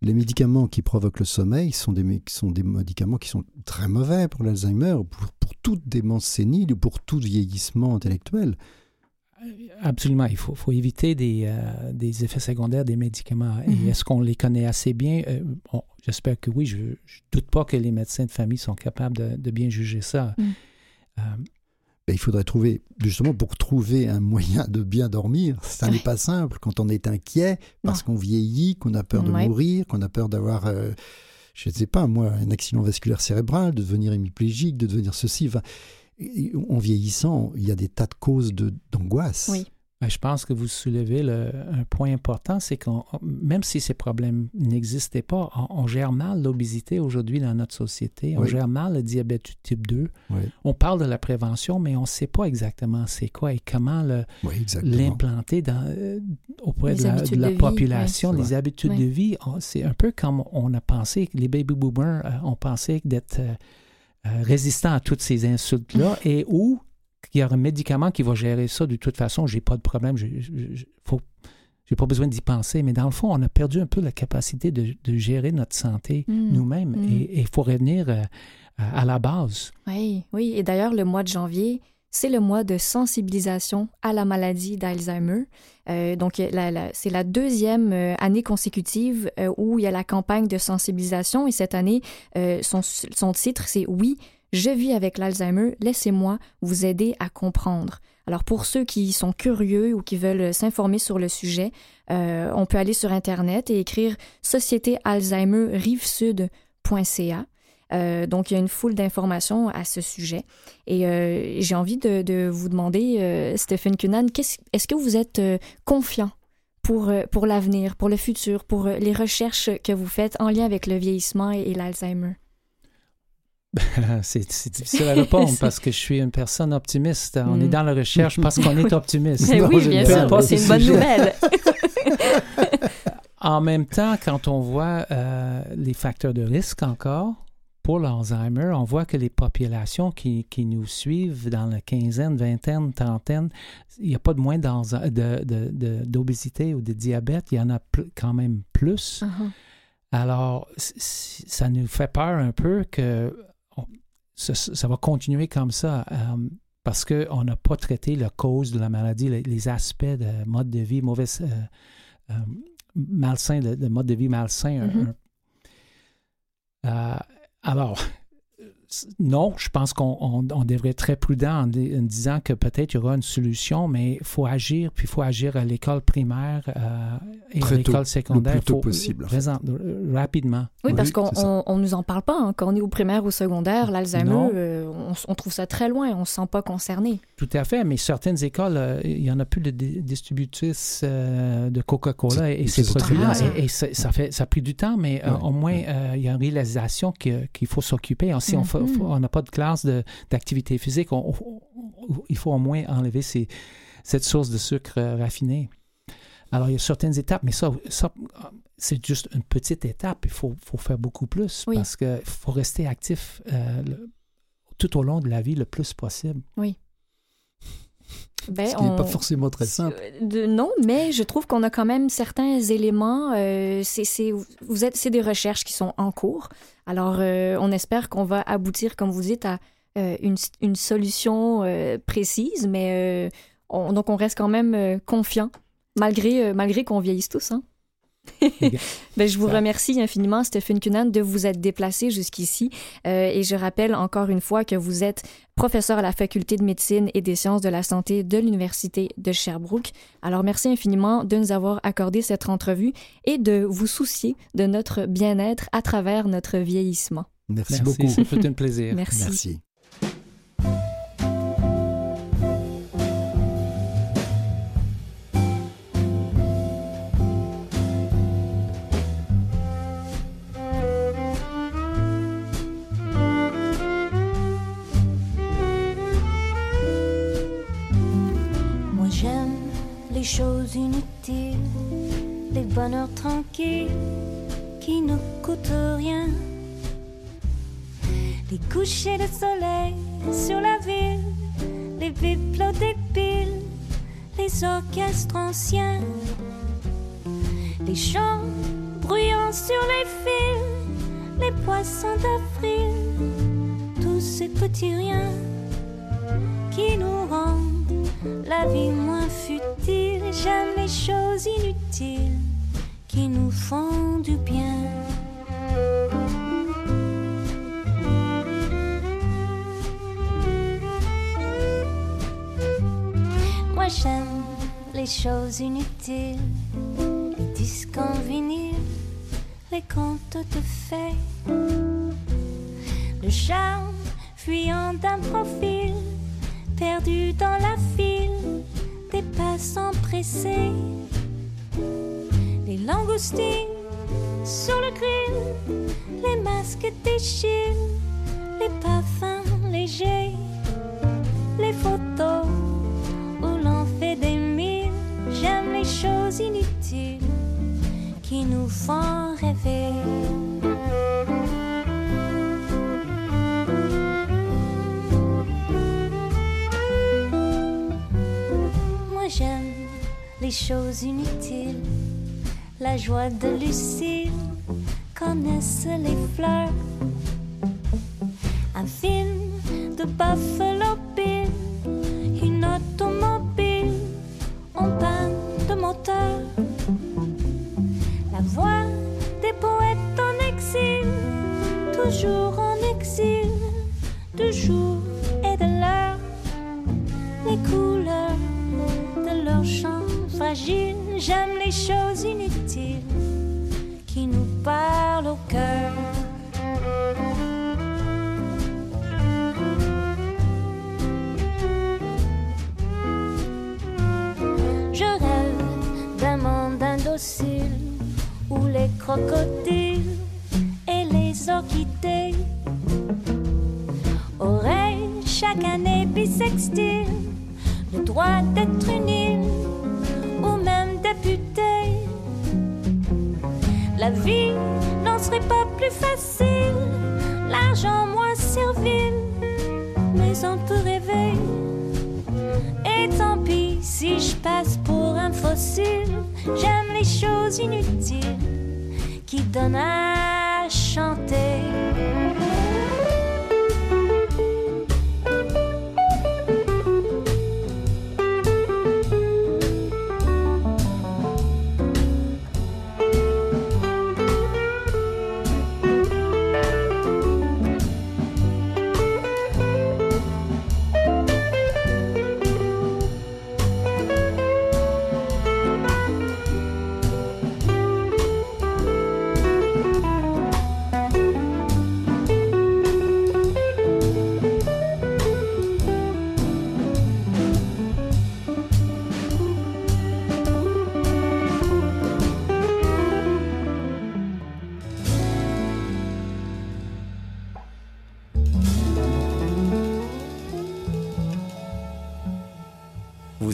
les médicaments qui provoquent le sommeil sont des, sont des médicaments qui sont très mauvais pour l'Alzheimer, pour, pour toute démence sénile ou pour tout vieillissement intellectuel. Absolument. Il faut, faut éviter des, euh, des, effets secondaires des médicaments. Et Mhm. est-ce qu'on les connaît assez bien? Euh, bon, J'espère que oui. Je ne doute pas que les médecins de famille sont capables de, de bien juger ça. Mhm. Euh, Ben, il faudrait trouver, justement, pour trouver un moyen de bien dormir, ça n'est pas simple quand on est inquiet, parce qu'on vieillit, qu'on a peur de Ouais. mourir, qu'on a peur d'avoir, euh, je ne sais pas, moi, un accident vasculaire cérébral, de devenir hémiplégique, de devenir ceci. Enfin, en vieillissant, il y a des tas de causes de- d'angoisse. Oui. ben, je pense que vous soulevez le- un point important, c'est qu'on, même si ces problèmes n'existaient pas, on, on gère mal l'obésité aujourd'hui dans notre société. On Oui. gère mal le diabète du type 2. Oui, On parle de la prévention, mais on ne sait pas exactement c'est quoi et comment oui, l'implanter euh, auprès de la, habitudes de la de vie, population, ouais. les habitudes de vie. on- C'est un peu comme on a pensé, que les baby boomers euh, ont pensé d'être euh, euh, résistants à toutes ces insultes-là et où il y a un médicament qui va gérer ça de toute façon, j'ai pas de problème, j'ai faut j'ai pas besoin d'y penser, mais dans le fond, on a perdu un peu la capacité de, de gérer notre santé Mm. nous-mêmes Mm. et il faut revenir euh, à à la base. Oui, oui. Et d'ailleurs, le mois de janvier, c'est le mois de sensibilisation à la maladie d'Alzheimer. Euh, donc, c'est la deuxième euh, année consécutive euh, où il y a la campagne de sensibilisation. Et cette année, son, titre, c'est Oui, je vis avec l'Alzheimer, laissez-moi vous aider à comprendre. Alors, pour ceux qui sont curieux ou qui veulent s'informer sur le sujet, on peut aller sur Internet et écrire Société Alzheimer Rive-Sud.ca. Euh, donc, il y a une foule d'informations à ce sujet. Et euh, j'ai envie de, de vous demander, euh, Stephen Cunan, est-ce que vous êtes euh, confiant pour, pour l'avenir, pour le futur, pour les recherches que vous faites en lien avec le vieillissement et, et l'Alzheimer? c'est difficile à répondre parce que je suis une personne optimiste. On Mm. est dans la recherche parce qu'on est optimiste. Mais Non, oui, bien sûr, c'est une bonne nouvelle. En même temps, quand on voit euh, les facteurs de risque encore pour l'Alzheimer, on voit que les populations qui, qui nous suivent dans la quinzaine, vingtaine, trentaine, il n'y a pas de moins d'obésité ou de diabète, il y en a quand même plus. Uh-huh. Alors, ça nous fait peur un peu que on- ça, ça va continuer comme ça euh, parce qu'on n'a pas traité la cause de la maladie, les, les aspects de mode de vie, mauvais, euh, euh, malsain, de, de mode de vie malsain. Mhm. un- Euh, alors, non, je pense qu'on on- on devrait être très prudent en, di- en disant que peut-être il y aura une solution, mais il faut agir, puis il faut agir à l'école primaire euh, et Très à l'école secondaire. le plus tôt possible, en fait. présent- rapidement. Oui, Oui, parce qu'on on nous en parle pas hein. quand on est au primaire ou au secondaire. L'Alzheimer, euh, on, on trouve ça très loin, on se sent pas concerné. Tout à fait, mais certaines écoles, euh, il n'y en a plus de di- distributrices euh, de Coca-Cola et, ces produits-là. Et, et ça, ça fait, ça a pris du temps, mais euh, Ouais, au moins, ouais. euh, il y a une réalisation qu'il faut s'occuper. Si on Faut- on n'a pas de classe d'activité physique, on- on- on- il faut au moins enlever ces- cette source de sucre euh, raffiné. Alors, il y a certaines étapes, mais ça, ça c'est juste une petite étape. Il faut, faut faire beaucoup plus Oui. parce qu'il faut rester actif euh, le- tout au long de la vie le plus possible. Ben, Ce qui n'est pas forcément très simple. Euh, de- non, mais je trouve qu'on a quand même certains éléments. euh, c'est, c'est- vous êtes, c'est des recherches qui sont en cours. Alors, euh, on espère qu'on va aboutir, comme vous dites, à euh, une, une solution précise, mais on- donc on reste quand même confiant, malgré, malgré qu'on vieillisse tous. Hein? ben, je vous remercie infiniment, Stephen Cunan, de vous être déplacé jusqu'ici. Euh, et je rappelle encore une fois que vous êtes professeur à la Faculté de médecine et des sciences de la santé de l'Université de Sherbrooke. Alors, merci infiniment de nous avoir accordé cette entrevue et de vous soucier de notre bien-être à travers notre vieillissement. Merci, Merci, beaucoup. ça fait un plaisir. Merci. Merci. Choses inutiles, les bonheurs tranquilles qui ne coûtent rien. Les couchers de soleil sur la ville, les bibelots des piles, les orchestres anciens, les chants bruyants sur les fils, les poissons d'avril, tous ces petits riens qui nous rendent la vie moins futile. J'aime les choses inutiles qui nous font du bien. Moi j'aime les choses inutiles, les disques les contes de fées, le charme fuyant d'un profil perdu dans la file des passants pressés, les langoustines sur le grill, les masques déchirent, les parfums légers, les photos où l'on fait des mille. J'aime les choses inutiles qui nous font rêver. J'aime les choses inutiles, la joie de Lucille connaissent les fleurs. Un film de Buffalo Bill, une automobile en panne de moteur. La voix des poètes en exil, toujours en exil, du j'aime les choses inutiles qui nous parlent au cœur. Je rêve d'un monde indocile où les crocodiles et les orchidées auraient chaque année bisextile le droit d'être une La vie n'en serait pas plus facile, l'argent moins servile, mais on peut rêver. Et tant pis si je passe pour un fossile, j'aime les choses inutiles qui donnent à chanter.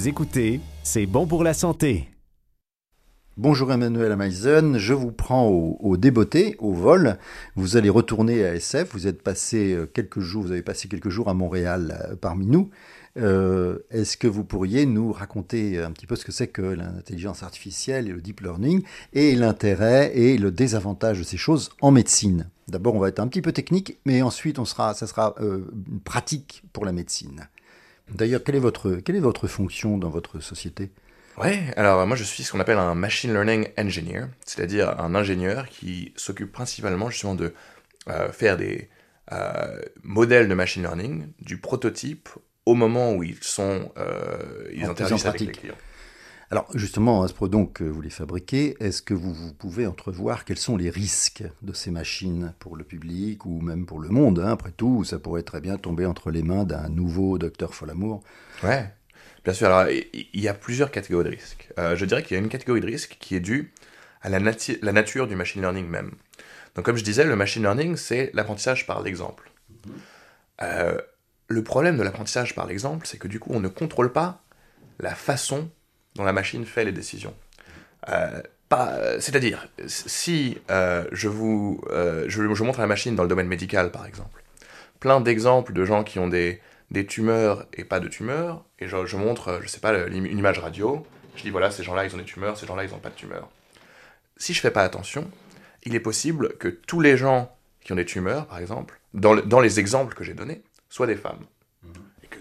Écoutez, c'est bon pour la santé. Bonjour Emmanuel Amaisen, je vous prends au, au au vol. Vous allez retourner à SF. Vous êtes passé euh, quelques jours, vous avez passé quelques jours à Montréal euh, parmi nous. Euh, Est-ce que vous pourriez nous raconter un petit peu ce que c'est que l'intelligence artificielle et le deep learning et l'intérêt et le désavantage de ces choses en médecine? D'abord, on va être un petit peu technique, mais ensuite, on sera, ça sera pratique pour la médecine. D'ailleurs, quelle est votre quelle est votre fonction dans votre société? Ouais, alors moi je suis ce qu'on appelle un machine learning engineer, c'est-à-dire un ingénieur qui s'occupe principalement justement de euh, faire des euh, modèles de machine learning, du prototype au moment où ils sont euh, ils En avec les clients. Alors justement, donc que vous les fabriquez, est-ce que vous, vous pouvez entrevoir quels sont les risques de ces machines pour le public ou même pour le monde hein Après tout, ça pourrait très bien tomber entre les mains d'un nouveau docteur Folamour. Ouais, bien sûr. Alors, il y a plusieurs catégories de risques. Euh, je dirais qu'il y a une catégorie de risque qui est due à la nature du machine learning même. Donc, comme je disais, le machine learning, c'est l'apprentissage par l'exemple. Euh, le problème de l'apprentissage par l'exemple, c'est que du coup, on ne contrôle pas la façon dont la machine fait les décisions. Euh, pas- C'est-à-dire, si euh, je vous euh, je, montre la machine dans le domaine médical, par exemple, plein d'exemples de gens qui ont des, des tumeurs et pas de tumeurs, et je, montre, euh, je sais pas, une image radio, je dis voilà, ces gens-là, ils ont des tumeurs, ces gens-là, ils n'ont pas de tumeurs. Si je fais pas attention, il est possible que tous les gens qui ont des tumeurs, par exemple, dans, le- dans les exemples que j'ai donnés, soient des femmes.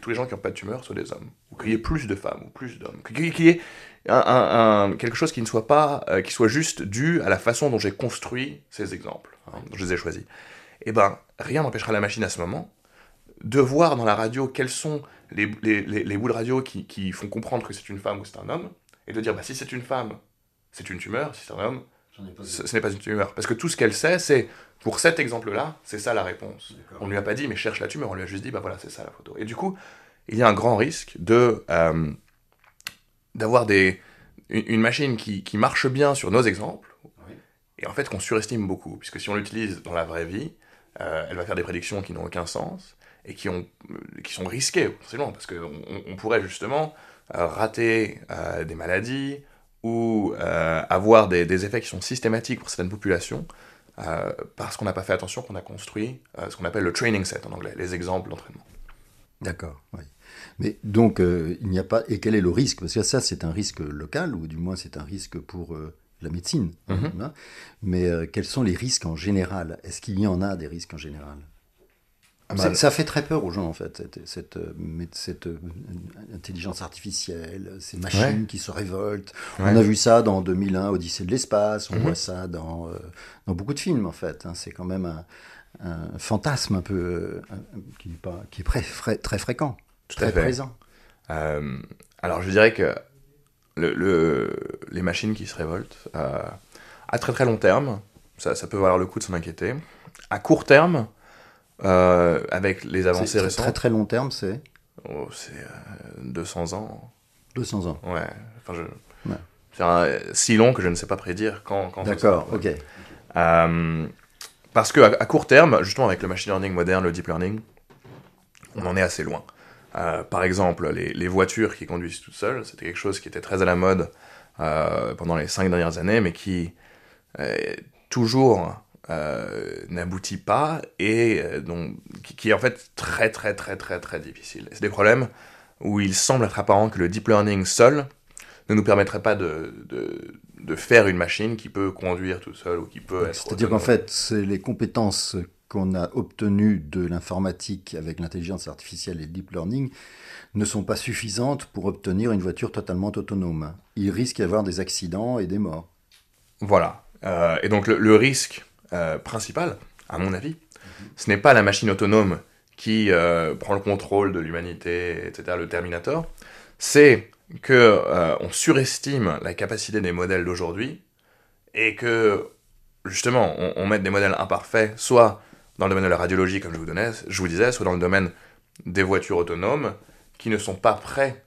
Tous les gens qui n'ont pas de tumeur soient des hommes. Ou qu'il y ait plus de femmes ou plus d'hommes. Qu'il y ait un, un- un- quelque chose qui ne soit pas, euh, qui soit juste dû à la façon dont j'ai construit ces exemples, hein, dont je les ai choisis. Eh ben, rien n'empêchera la machine à ce moment de voir dans la radio quels sont les, les, les- les bouts de radio qui, qui font comprendre que c'est une femme ou c'est un homme, et de dire, bah, si c'est une femme, c'est une tumeur, si c'est un homme, ce n'est pas une tumeur. Parce que tout ce qu'elle sait, c'est, pour cet exemple-là, c'est ça la réponse. On ne lui a pas dit, mais cherche la tumeur, on lui a juste dit, bah voilà, c'est ça la photo. Et du coup, il y a un grand risque de euh, d'avoir des une, machine qui, qui marche bien sur nos exemples, et en fait qu'on surestime beaucoup, puisque si on l'utilise dans la vraie vie, euh, elle va faire des prédictions qui n'ont aucun sens, et qui, ont, qui sont risquées, potentiellement, parce qu'on on, pourrait justement euh, rater euh, des maladies, ou euh, avoir des, des effets qui sont systématiques pour certaines populations, euh, parce qu'on n'a pas fait attention, qu'on a construit euh, ce qu'on appelle le training set en anglais, les exemples d'entraînement. D'accord, oui. Mais donc, euh, il n'y a pas. Et quel est le risque? Parce que ça, c'est un risque local, ou du moins, c'est un risque pour euh, la médecine. Mhm. hein. Mais quels sont les risques en général? Est-ce qu'il y en a des risques en général? Ah Ça fait très peur aux gens, en fait, cette, cette, euh, cette, euh, intelligence artificielle, ces machines Ouais. qui se révoltent. Ouais. On a vu ça dans 2001, Odyssée de l'espace, on Mhm. voit ça dans, euh, dans beaucoup de films, en fait. hein. C'est quand même un, un fantasme un peu qui, est pas, qui est très, très, très fréquent, Tout très à fait. présent. Euh, alors je dirais que le, le- les machines qui se révoltent, euh, à très très long terme, ça, ça peut valoir le coup de s'en inquiéter. À court terme, avec les avancées récentes, très très long terme, c'est oh, c'est euh, 200 ans. 200 ans. Ouais, enfin je... Ouais. C'est un- si long que je ne sais pas prédire quand. D'accord, ok. Euh, parce que à, à court terme, justement avec le machine learning moderne, le deep learning, on en est assez loin. Euh, par exemple, les, les voitures qui conduisent toutes seules, c'était quelque chose qui était très à la mode euh, pendant les cinq dernières années, mais qui euh, toujours euh, n'aboutit pas et euh, donc, qui, qui est en fait très très très très très difficile. C'est des problèmes où il semble être apparent que le deep learning seul ne nous permettrait pas de, de, de faire une machine qui peut conduire toute seule ou qui peut être. C'est-à-dire qu'en fait, c'est les compétences qu'on a obtenues de l'informatique avec l'intelligence artificielle et le deep learning ne sont pas suffisantes pour obtenir une voiture totalement autonome. Il risque d'y avoir des accidents et des morts. Voilà. Euh, et donc le, le risque euh, principal, à mon avis, ce n'est pas la machine autonome qui euh, prend le contrôle de l'humanité, etc., le Terminator, c'est que euh, on surestime la capacité des modèles d'aujourd'hui et que justement on, on mette des modèles imparfaits, soit dans le domaine de la radiologie, comme je vous, donnais, je vous disais, soit dans le domaine des voitures autonomes qui ne sont pas prêts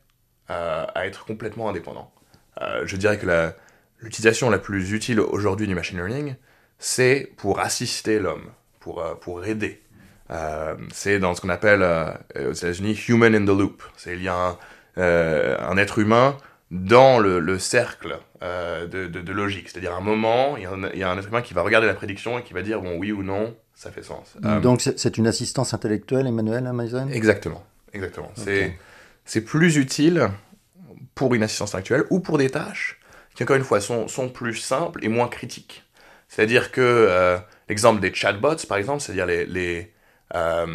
euh, à être complètement indépendants. Euh, je dirais que l'utilisation la plus utile aujourd'hui du machine learning, c'est pour assister l'homme, pour, euh, pour aider. Euh, c'est dans ce qu'on appelle euh, aux États-Unis human in the loop. C'est il y a un, un être humain dans le, le cercle de, de- de logique. C'est-à-dire un moment, il y, a un, il y a un être humain qui va regarder la prédiction et qui va dire bon oui ou non, ça fait sens. Donc c'est une assistance intellectuelle, Emmanuel Amazon Exactement, exactement. Ok. C'est, plus utile pour une assistance actuelle ou pour des tâches qui, encore une fois, sont, sont plus simples et moins critiques. C'est-à-dire que euh, l'exemple des chatbots, par exemple, c'est-à-dire les... les euh,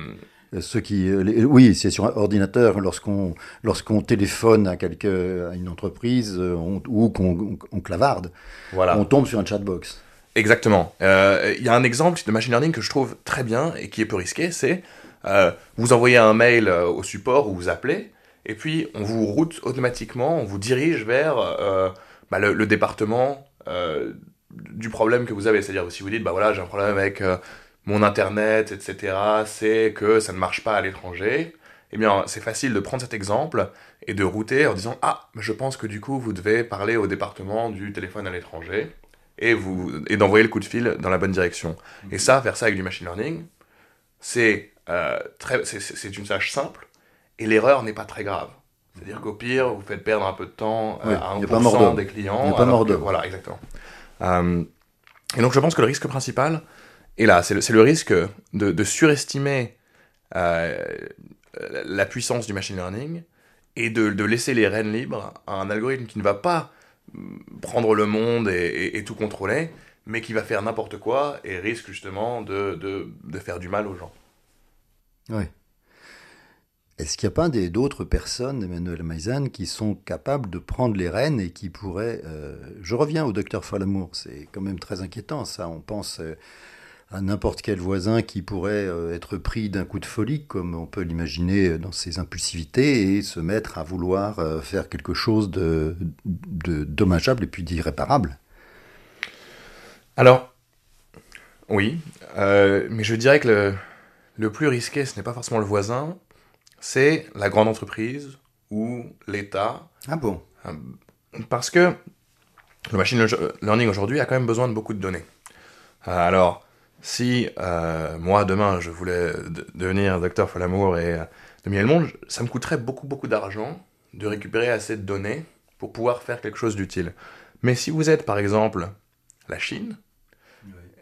Ceux qui, euh, les- oui, c'est sur un ordinateur. Lorsqu'on lorsqu'on téléphone à, quelque, à une entreprise on- ou qu'on on clavarde, voilà. on tombe sur un chatbox. Exactement. Euh, Il y a un exemple de machine learning que je trouve très bien et qui est peu risqué, c'est euh, vous envoyez un mail au support ou vous appelez, et puis on vous route automatiquement, on vous dirige vers euh, bah, le, le département du problème que vous avez. C'est-à-dire si vous dites, bah voilà, j'ai un problème avec euh, mon internet, etc., c'est que ça ne marche pas à l'étranger, eh bien c'est facile de prendre cet exemple et de router en disant, ah, je pense que du coup vous devez parler au département du téléphone à l'étranger et, vous, et d'envoyer le coup de fil dans la bonne direction. Et ça, faire ça avec du machine learning, c'est euh, une tâche simple, et l'erreur n'est pas très grave. C'est-à-dire qu'au pire, vous faites perdre un peu de temps euh, Oui, à a pas 1% mort d'homme. des clients. Il y a pas mort. Voilà, exactement. Euh, et donc je pense que le risque principal est là. C'est le, risque de, surestimer euh, la puissance du machine learning et de, laisser les rênes libres à un algorithme qui ne va pas mm, prendre le monde et, tout contrôler, mais qui va faire n'importe quoi et risque justement de, faire du mal aux gens. Oui. Est-ce qu'il n'y a pas d'autres personnes, Emmanuel Maizan, qui sont capables de prendre les rênes et qui pourraient... euh, Je reviens au docteur Folamour, c'est quand même très inquiétant ça. On pense euh, à n'importe quel voisin qui pourrait euh, être pris d'un coup de folie, comme on peut l'imaginer dans ses impulsivités, et se mettre à vouloir faire quelque chose de, dommageable et puis d'irréparable. Alors, oui, mais je dirais que le, le plus risqué, ce n'est pas forcément le voisin, c'est la grande entreprise ou l'État, Ah bon parce que le machine learning aujourd'hui a quand même besoin de beaucoup de données. Euh, Alors, si euh, moi demain je voulais de- devenir docteur Folamour et euh, dominer le monde, ça me coûterait beaucoup beaucoup d'argent de récupérer assez de données pour pouvoir faire quelque chose d'utile. Mais si vous êtes par exemple la Chine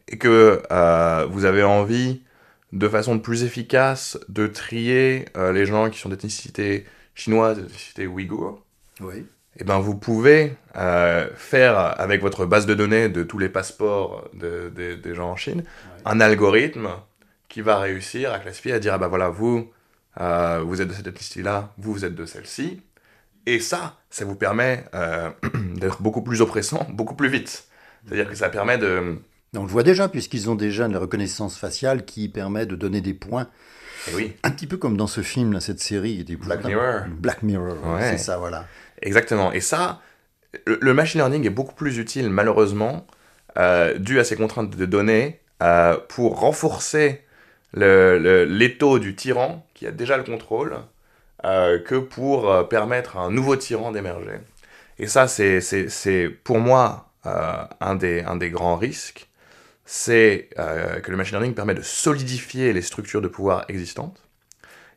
et que euh, vous avez envie de façon plus efficace de trier euh, les gens qui sont d'ethnicité chinoise, d'ethnicité ouïghour, Oui. eh ben, vous pouvez euh, faire avec votre base de données de tous les passeports de- de- des gens en Chine un algorithme qui va réussir à classifier, à dire ah bah voilà vous euh, vous êtes de cette ethnicité-là, vous vous êtes de celle-ci, et ça, ça vous permet d'être beaucoup plus oppressant, beaucoup plus vite. C'est-à-dire que ça permet de On le voit déjà, puisqu'ils ont déjà une reconnaissance faciale qui permet de donner des points eh oui, Un petit peu comme dans ce film, là, cette série. Des Black Mirror. Black Mirror, Ouais. c'est ça, voilà. Exactement. Et ça, le, machine learning est beaucoup plus utile, malheureusement, euh, dû à ces contraintes de données, euh, pour renforcer l'étau du tyran, qui a déjà le contrôle, euh, que pour permettre à un nouveau tyran d'émerger. Et ça, c'est, pour moi un, des, un des grands risques, c'est euh, que le machine learning permet de solidifier les structures de pouvoir existantes,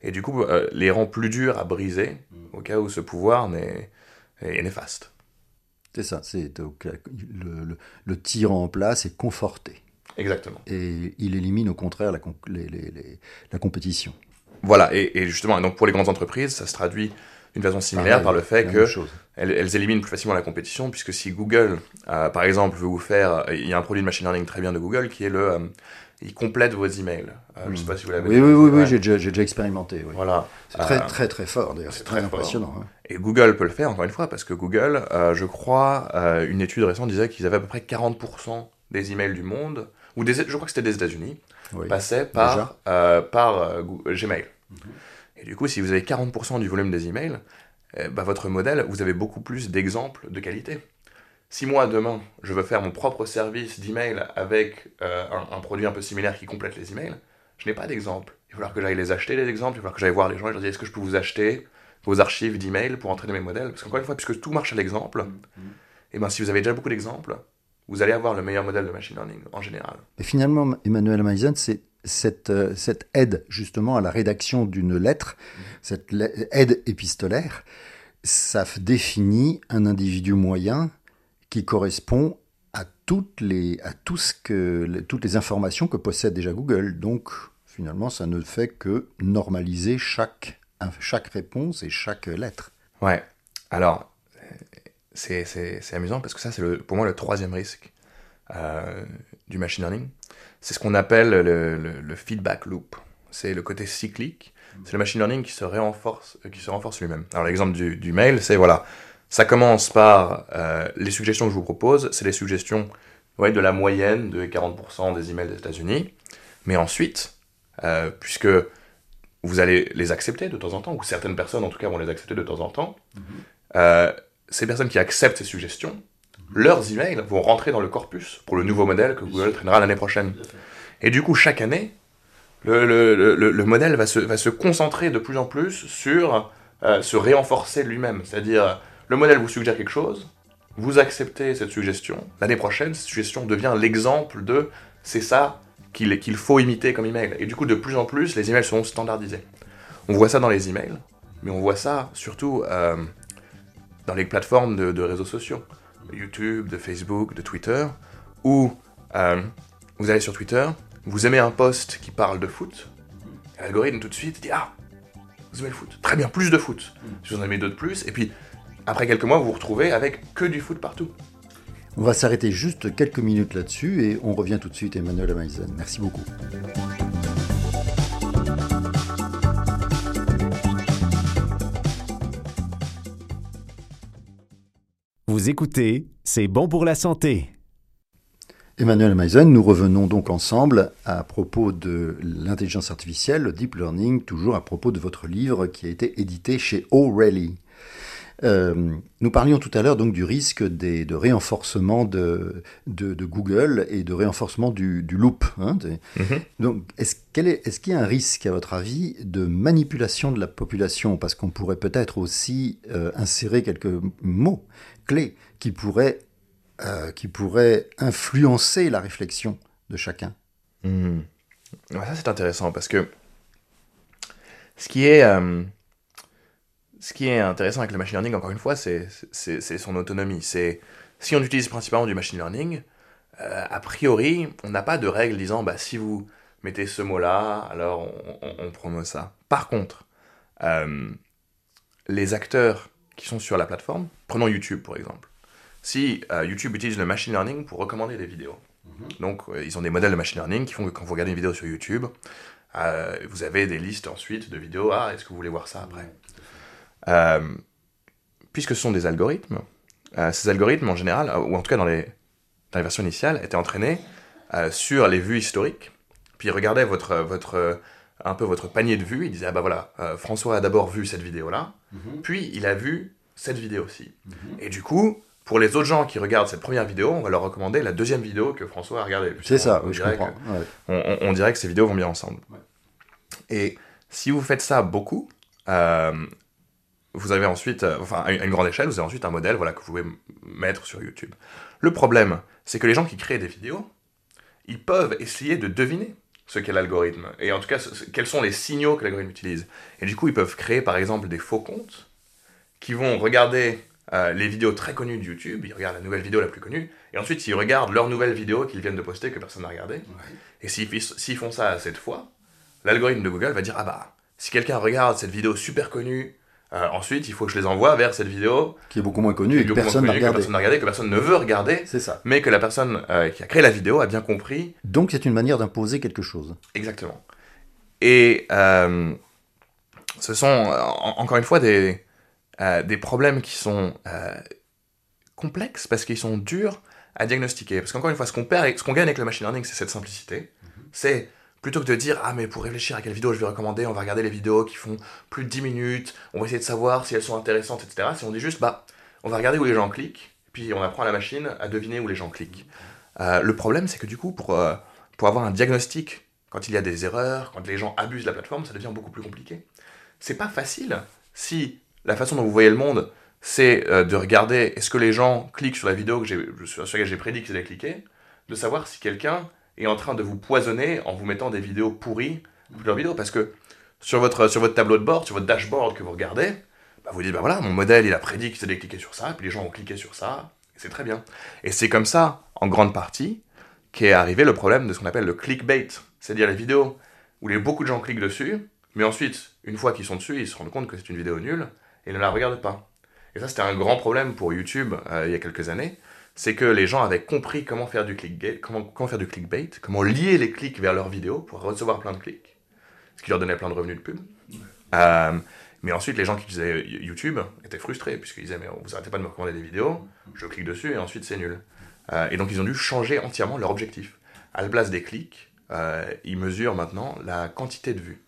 et du coup euh, les rend plus dures à briser, au cas où ce pouvoir n'est, est néfaste. C'est ça, c'est donc la- le, le, le tyran en place est conforté. Exactement. Et il élimine au contraire la, com- les- les- les- la compétition. Voilà, et, et justement, et donc pour les grandes entreprises, ça se traduit d'une façon similaire Pareil, par le fait que elles, elles éliminent plus facilement la compétition, puisque si Google, euh, par exemple, veut vous faire... Il y a un produit de machine learning très bien de Google qui est le... euh, il complète vos emails. Euh, Je sais pas si vous l'avez Oui, oui, oui, oui j'ai déjà, déjà expérimenté. oui. Voilà. C'est très, Euh, très, très fort, d'ailleurs. C'est très, impressionnant. hein. Et Google peut le faire, encore une fois, parce que Google, euh, je crois, euh, une étude récente disait qu'ils avaient à peu près 40% des emails du monde, ou des, je crois que c'était des États-Unis, Oui. passaient par, euh, par euh, euh, Gmail. Et du coup, si vous avez 40% du volume des emails, eh ben, votre modèle, vous avez beaucoup plus d'exemples de qualité. Si moi, demain, je veux faire mon propre service d'email avec euh, un, un produit un peu similaire qui complète les emails, je n'ai pas d'exemple. Il va falloir que j'aille les acheter, les exemples, il va falloir que j'aille voir les gens et je leur dis est-ce que je peux vous acheter vos archives d'email pour entraîner mes modèles? Parce qu'encore une fois, puisque tout marche à l'exemple, et ben, si vous avez déjà beaucoup d'exemples, vous allez avoir le meilleur modèle de machine learning en général. Et finalement, Emmanuel Maïzen, c'est cette, euh, cette aide justement à la rédaction d'une lettre, cette aide épistolaire, ça définit un individu moyen qui correspond à toutes les, à tout ce que, toutes les informations que possède déjà Google. Donc, finalement, ça ne fait que normaliser chaque, chaque réponse et chaque lettre. Ouais. Alors, c'est, amusant parce que ça, c'est pour moi le troisième risque euh, du machine learning. C'est ce qu'on appelle le, le- le feedback loop. C'est le côté cyclique. C'est le machine learning qui se renforce, qui se renforce lui-même. Alors, l'exemple du, du mail, c'est voilà. Ça commence par euh, les suggestions que je vous propose. C'est les suggestions de la moyenne de 40% des emails des États-Unis. Mais ensuite, euh, puisque vous allez les accepter de temps en temps, ou certaines personnes en tout cas vont les accepter de temps en temps, euh, ces personnes qui acceptent ces suggestions, leurs emails vont rentrer dans le corpus pour le nouveau modèle que Google traînera l'année prochaine. Et du coup, chaque année, le, le- le- le modèle va se, va se concentrer de plus en plus sur euh, se réenforcer lui-même. C'est-à-dire, le modèle vous suggère quelque chose, vous acceptez cette suggestion, l'année prochaine, cette suggestion devient l'exemple de c'est ça qu'il qu'il faut imiter comme email. Et du coup, de plus en plus, les emails seront standardisés. On voit ça dans les emails. mais on voit ça surtout euh, dans les plateformes de, de réseaux sociaux, de YouTube, de Facebook, de Twitter, où euh, vous allez sur Twitter, vous aimez un post qui parle de foot, l'algorithme tout de suite dit Ah, vous aimez le foot, très bien, plus de foot. Si vous en aimez d'autres plus, et puis après quelques mois, vous vous retrouvez avec que du foot partout. On va s'arrêter juste quelques minutes là-dessus et on revient tout de suite, Emmanuel Amaisen. Merci beaucoup. Vous écoutez, c'est bon pour la santé. Emmanuel Meisen, nous revenons donc ensemble à propos de l'intelligence artificielle, le deep learning, toujours à propos de votre livre qui a été édité chez O'Reilly. Euh, nous parlions tout à l'heure donc du risque des, de réenforcement de, de, de, Google et de réenforcement du, du loop. Hein, mm -hmm. Donc, est-ce qu'il est, est qu y a un risque, à votre avis, de manipulation de la population? Parce qu'on pourrait peut-être aussi euh, insérer quelques mots qui pourraient, euh, qui pourraient influencer la réflexion de chacun. Ouais, ça, c'est intéressant parce que ce qui est ce qui est intéressant avec le machine learning, encore une fois, c'est son autonomie. C'est si on utilise principalement du machine learning, euh, a priori, on n'a pas de règle disant bah, si vous mettez ce mot-là, alors on, promeut ça. Par contre, euh, les acteurs qui sont sur la plateforme, prenons YouTube pour exemple. Si euh, YouTube utilise le machine learning pour recommander des vidéos, mm -hmm. donc ils ont des modèles de machine learning qui font que quand vous regardez une vidéo sur YouTube, vous avez des listes ensuite de vidéos. Ah, est-ce que vous voulez voir ça après euh, puisque ce sont des algorithmes, euh, ces algorithmes en général, ou en tout cas dans les, dans les versions initiales, étaient entraînés euh, sur les vues historiques. Puis ils regardaient votre, votre, un peu votre panier de vues, ils disaient, ah bah voilà, François a d'abord vu cette vidéo-là, mm -hmm. puis il a vu cette vidéo aussi. Mm -hmm. Et du coup, pour les autres gens qui regardent cette première vidéo, on va leur recommander la deuxième vidéo que François a regardée. C'est ça, on, oui, je comprends. Que, ouais. on, on, dirait que ces vidéos vont bien ensemble. Ouais. Et si vous faites ça beaucoup, euh, vous avez ensuite, euh, enfin, à une grande échelle, vous avez ensuite un modèle voilà, que vous pouvez mettre sur YouTube. Le problème, c'est que les gens qui créent des vidéos, ils peuvent essayer de deviner ce qu'est l'algorithme, et en tout cas, ce, quels sont les signaux que l'algorithme utilise. Et du coup, ils peuvent créer, par exemple, des faux comptes qui vont regarder euh, les vidéos très connues de YouTube, ils regardent la nouvelle vidéo la plus connue, et ensuite, ils regardent leur nouvelle vidéo qu'ils viennent de poster que personne n'a regardé. Ouais. Et s'ils font ça cette fois, l'algorithme de Google va dire, ah bah, si quelqu'un regarde cette vidéo super connue, euh, ensuite, il faut que je les envoie vers cette vidéo qui est beaucoup moins connue et que personne n'a regardé. Que personne, regardé, que personne ne veut regarder. C'est ça. Mais que la personne euh, qui a créé la vidéo a bien compris. Donc c'est une manière d'imposer quelque chose. Exactement. Et euh, ce sont en, encore une fois des, des problèmes qui sont complexes parce qu'ils sont durs à diagnostiquer. Parce qu'encore une fois, ce qu'on perd, ce qu'on gagne avec le machine learning, c'est cette simplicité. Mm -hmm. C'est plutôt que de dire ah mais pour réfléchir à quelle vidéo je vais recommander on va regarder les vidéos qui font plus de 10 minutes on va essayer de savoir si elles sont intéressantes etc si on dit juste bah on va regarder où les gens cliquent puis on apprend à la machine à deviner où les gens cliquent. Euh, le problème c'est que du coup pour, euh, pour avoir un diagnostic quand il y a des erreurs quand les gens abusent de la plateforme ça devient beaucoup plus compliqué. C'est pas facile si la façon dont vous voyez le monde c'est euh, de regarder est-ce que les gens cliquent sur la vidéo que sur laquelle j'ai prédit qu'ils allaient cliquer de savoir si quelqu'un est en train de vous poisonner en vous mettant des vidéos pourries leurs vidéos parce que sur votre, sur votre tableau de bord, sur votre dashboard que vous regardez, bah vous dites bah voilà, mon modèle il a prédit qu'ils allaient cliquer sur ça, puis les gens ont cliqué sur ça, c'est très bien. Et c'est comme ça, en grande partie, qu'est arrivé le problème de ce qu'on appelle le clickbait, c'est-à-dire les vidéos où les, beaucoup de gens cliquent dessus, mais ensuite, une fois qu'ils sont dessus, ils se rendent compte que c'est une vidéo nulle, et ne la regardent pas. Et ça, c'était un grand problème pour YouTube euh, il y a quelques années, c'est que les gens avaient compris comment faire du clickbait, comment, comment faire du clickbait, comment lier les clics vers leurs vidéos pour recevoir plein de clics, ce qui leur donnait plein de revenus de pub. Euh, mais ensuite, les gens qui utilisaient YouTube étaient frustrés, puisqu'ils disaient, mais vous arrêtez pas de me recommander des vidéos, je clique dessus et ensuite c'est nul. Euh, et donc ils ont dû changer entièrement leur objectif. À la place des clics, euh, ils mesurent maintenant la quantité de vues.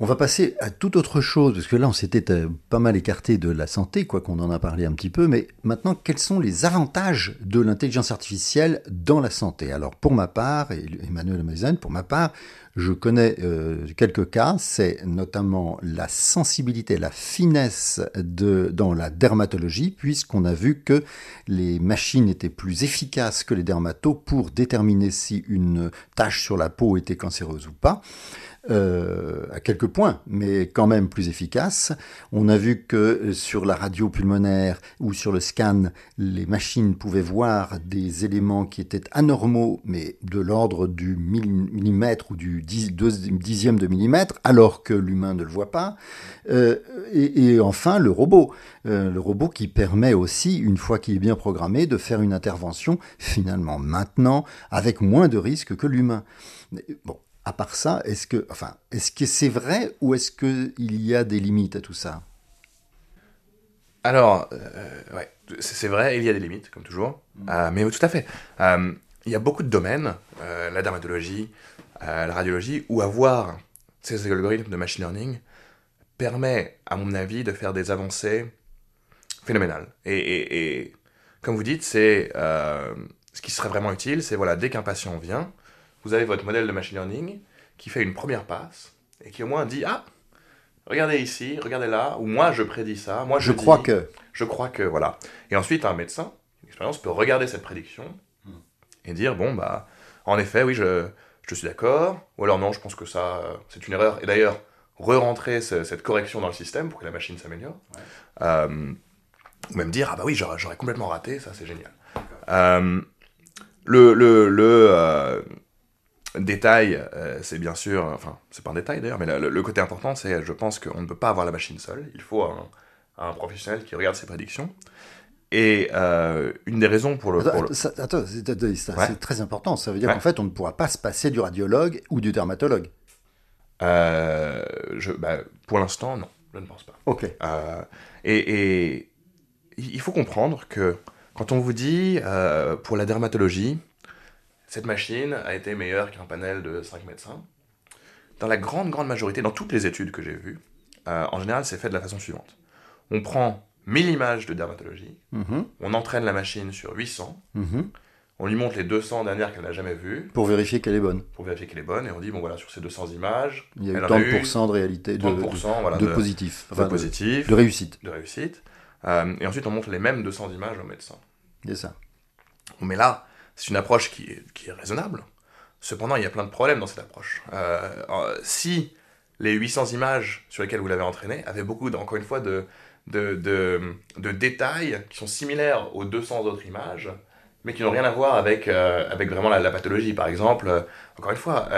On va passer à toute autre chose, parce que là, on s'était pas mal écarté de la santé, quoi qu'on en a parlé un petit peu, mais maintenant, quels sont les avantages de l'intelligence artificielle dans la santé? Alors, pour ma part, et Emmanuel Mazen, pour ma part, je connais euh, quelques cas, c'est notamment la sensibilité, la finesse de, dans la dermatologie, puisqu'on a vu que les machines étaient plus efficaces que les dermatos pour déterminer si une tache sur la peau était cancéreuse ou pas. Euh, à quelques points, mais quand même plus efficace. On a vu que sur la radio pulmonaire ou sur le scan, les machines pouvaient voir des éléments qui étaient anormaux, mais de l'ordre du millimètre ou du dixième de millimètre, alors que l'humain ne le voit pas. Euh, et, enfin, le robot. Euh, le robot qui permet aussi, une fois qu'il est bien programmé, de faire une intervention finalement maintenant avec moins de risques que l'humain. Bon, à part ça, est-ce que, enfin, est-ce que c'est vrai ou est-ce qu'il y a des limites à tout ça? Alors, euh, ouais, c'est vrai, il y a des limites, comme toujours. Mm. Euh, mais tout à fait. Euh, il y a beaucoup de domaines, la dermatologie, la radiologie, où avoir ces algorithmes de machine learning permet, à mon avis, de faire des avancées phénoménales. Et, comme vous dites, c'est ce qui serait vraiment utile, c'est voilà, dès qu'un patient vient, vous avez votre modèle de machine learning qui fait une première passe et qui au moins dit ah regardez ici, regardez là, ou moi je prédis ça, moi je, crois que je crois que voilà. Et ensuite un médecin, une expérience peut regarder cette prédiction et dire bon bah en effet oui je, je suis d'accord ou alors non je pense que ça c'est une erreur et d'ailleurs re-rentrer cette correction dans le système pour que la machine s'améliore. Euh, ou même dire ah bah oui j'aurais complètement raté ça c'est génial. Euh, le, le, le euh, détail, euh, c'est bien sûr, enfin, c'est pas un détail d'ailleurs, mais le, côté important, c'est, je pense qu'on ne peut pas avoir la machine seule. Il faut un, professionnel qui regarde ses prédictions. Et euh, une des raisons pour le. Attends, c'est très important. Ça veut dire qu'en fait, on ne pourra pas se passer du radiologue ou du dermatologue. je, bah, pour l'instant, non, je ne pense pas. Ok. et, et, il faut comprendre que quand on vous dit pour la dermatologie, cette machine a été meilleure qu'un panel de 5 médecins. Dans la grande, grande majorité, dans toutes les études que j'ai vues, euh, en général, c'est fait de la façon suivante. On prend 1000 images de dermatologie, mhm. on entraîne la machine sur 800, mhm. on lui montre les 200 dernières qu'elle n'a jamais vues. Pour vérifier qu'elle est bonne. Pour vérifier qu'elle est bonne, et on dit, bon voilà, sur ces 200 images, il y a eu tant de réalité, de, de, de, positif. de, positif. De réussite. De réussite. Euh, et ensuite, on montre les mêmes 200 images au médecin. C'est ça. Mais là, c'est une approche qui est, raisonnable. Cependant, il y a plein de problèmes dans cette approche. Euh, si les 800 images sur lesquelles vous l'avez entraîné avaient beaucoup, encore une fois, de, détails qui sont similaires aux 200 autres images, mais qui n'ont rien à voir avec, euh, vraiment la, pathologie. Par exemple, euh, encore une fois,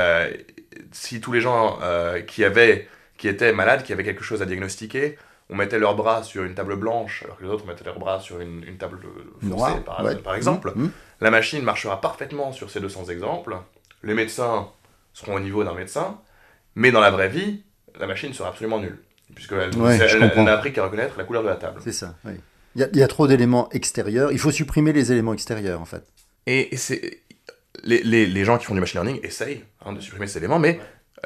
si tous les gens qui étaient malades, qui avaient quelque chose à diagnostiquer, on mettait leurs bras sur une table blanche, alors que les autres mettaient leurs bras sur une, une table foncée, par, par, exemple. Mmh, mmh. La machine marchera parfaitement sur ces 200 exemples. Les médecins seront au niveau d'un médecin. Mais dans la vraie vie, la machine sera absolument nulle. Puisqu'elle elle, n'a appris qu'à reconnaître la couleur de la table. C'est ça, oui. Il y, a, trop d'éléments extérieurs. Il faut supprimer les éléments extérieurs, en fait. Et, c'est les, les, gens qui font du machine learning essayent hein, de supprimer ces éléments, mais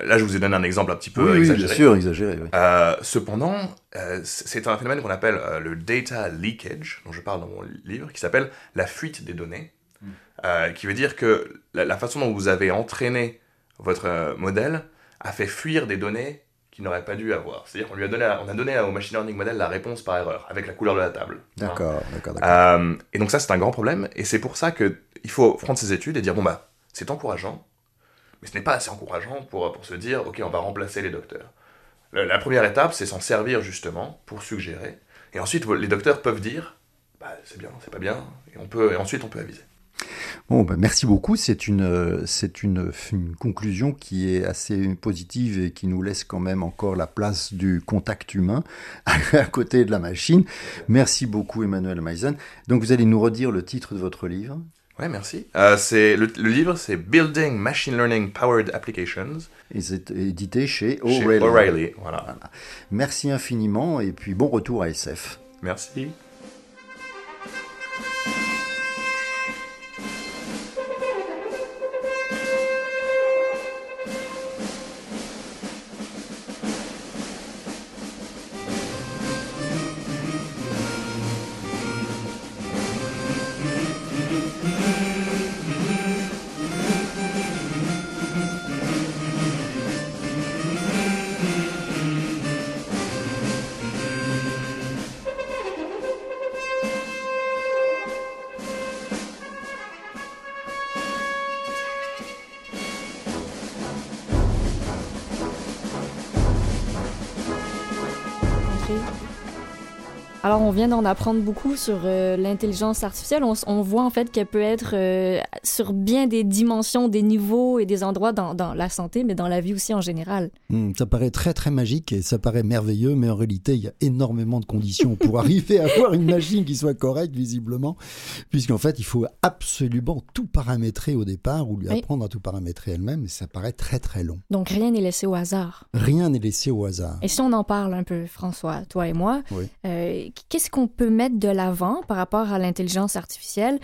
Là, je vous ai donné un exemple un petit peu exagéré. Oui, bien sûr, exagéré. Euh, cependant, euh, c'est un phénomène qu'on appelle euh, le data leakage, dont je parle dans mon livre, qui s'appelle la fuite des données, hmm. qui veut dire que la, façon dont vous avez entraîné votre modèle a fait fuir des données qu'il n'aurait pas dû avoir. C'est-à-dire qu'on lui a donné, on a donné au machine learning model la réponse par erreur, avec la couleur de la table. D'accord, d'accord, d'accord. et donc ça, c'est un grand problème, et c'est pour ça qu'il faut prendre ces études et dire, bon bah, c'est encourageant, mais ce n'est pas assez encourageant pour, pour se dire, ok, on va remplacer les docteurs. La, première étape, c'est s'en servir justement pour suggérer. Et ensuite, les docteurs peuvent dire, bah, c'est bien, c'est pas bien, et, on peut, et ensuite on peut aviser. Bon, ben merci beaucoup. C'est une, c'est une, une, conclusion qui est assez positive et qui nous laisse quand même encore la place du contact humain à côté de la machine. Merci beaucoup, Emmanuel Meisen. Donc, vous allez nous redire le titre de votre livre? Ouais, merci. Euh, c'est le, livre, c'est Building Machine Learning Powered Applications. Et c'est édité chez O'Reilly. O'Reilly, voilà. voilà. Merci infiniment et puis bon retour à SF. Merci. Vient d'en apprendre beaucoup sur euh, l'intelligence artificielle. On, on voit en fait qu'elle peut être euh, sur bien des dimensions, des niveaux et des endroits dans, dans la santé, mais dans la vie aussi en général. Hmm, Ça paraît très très magique et ça paraît merveilleux, mais en réalité, il y a énormément de conditions pour arriver à avoir une machine qui soit correcte, visiblement, puisqu'en fait, il faut absolument tout paramétrer au départ ou lui Oui. apprendre à tout paramétrer elle-même, et ça paraît très très long. Donc, rien n'est laissé au hasard. Rien n'est laissé au hasard. Et si on en parle un peu, François, toi et moi, Oui. euh, qu'est-ce qu'on peut mettre de l'avant par rapport à l'intelligence artificielle?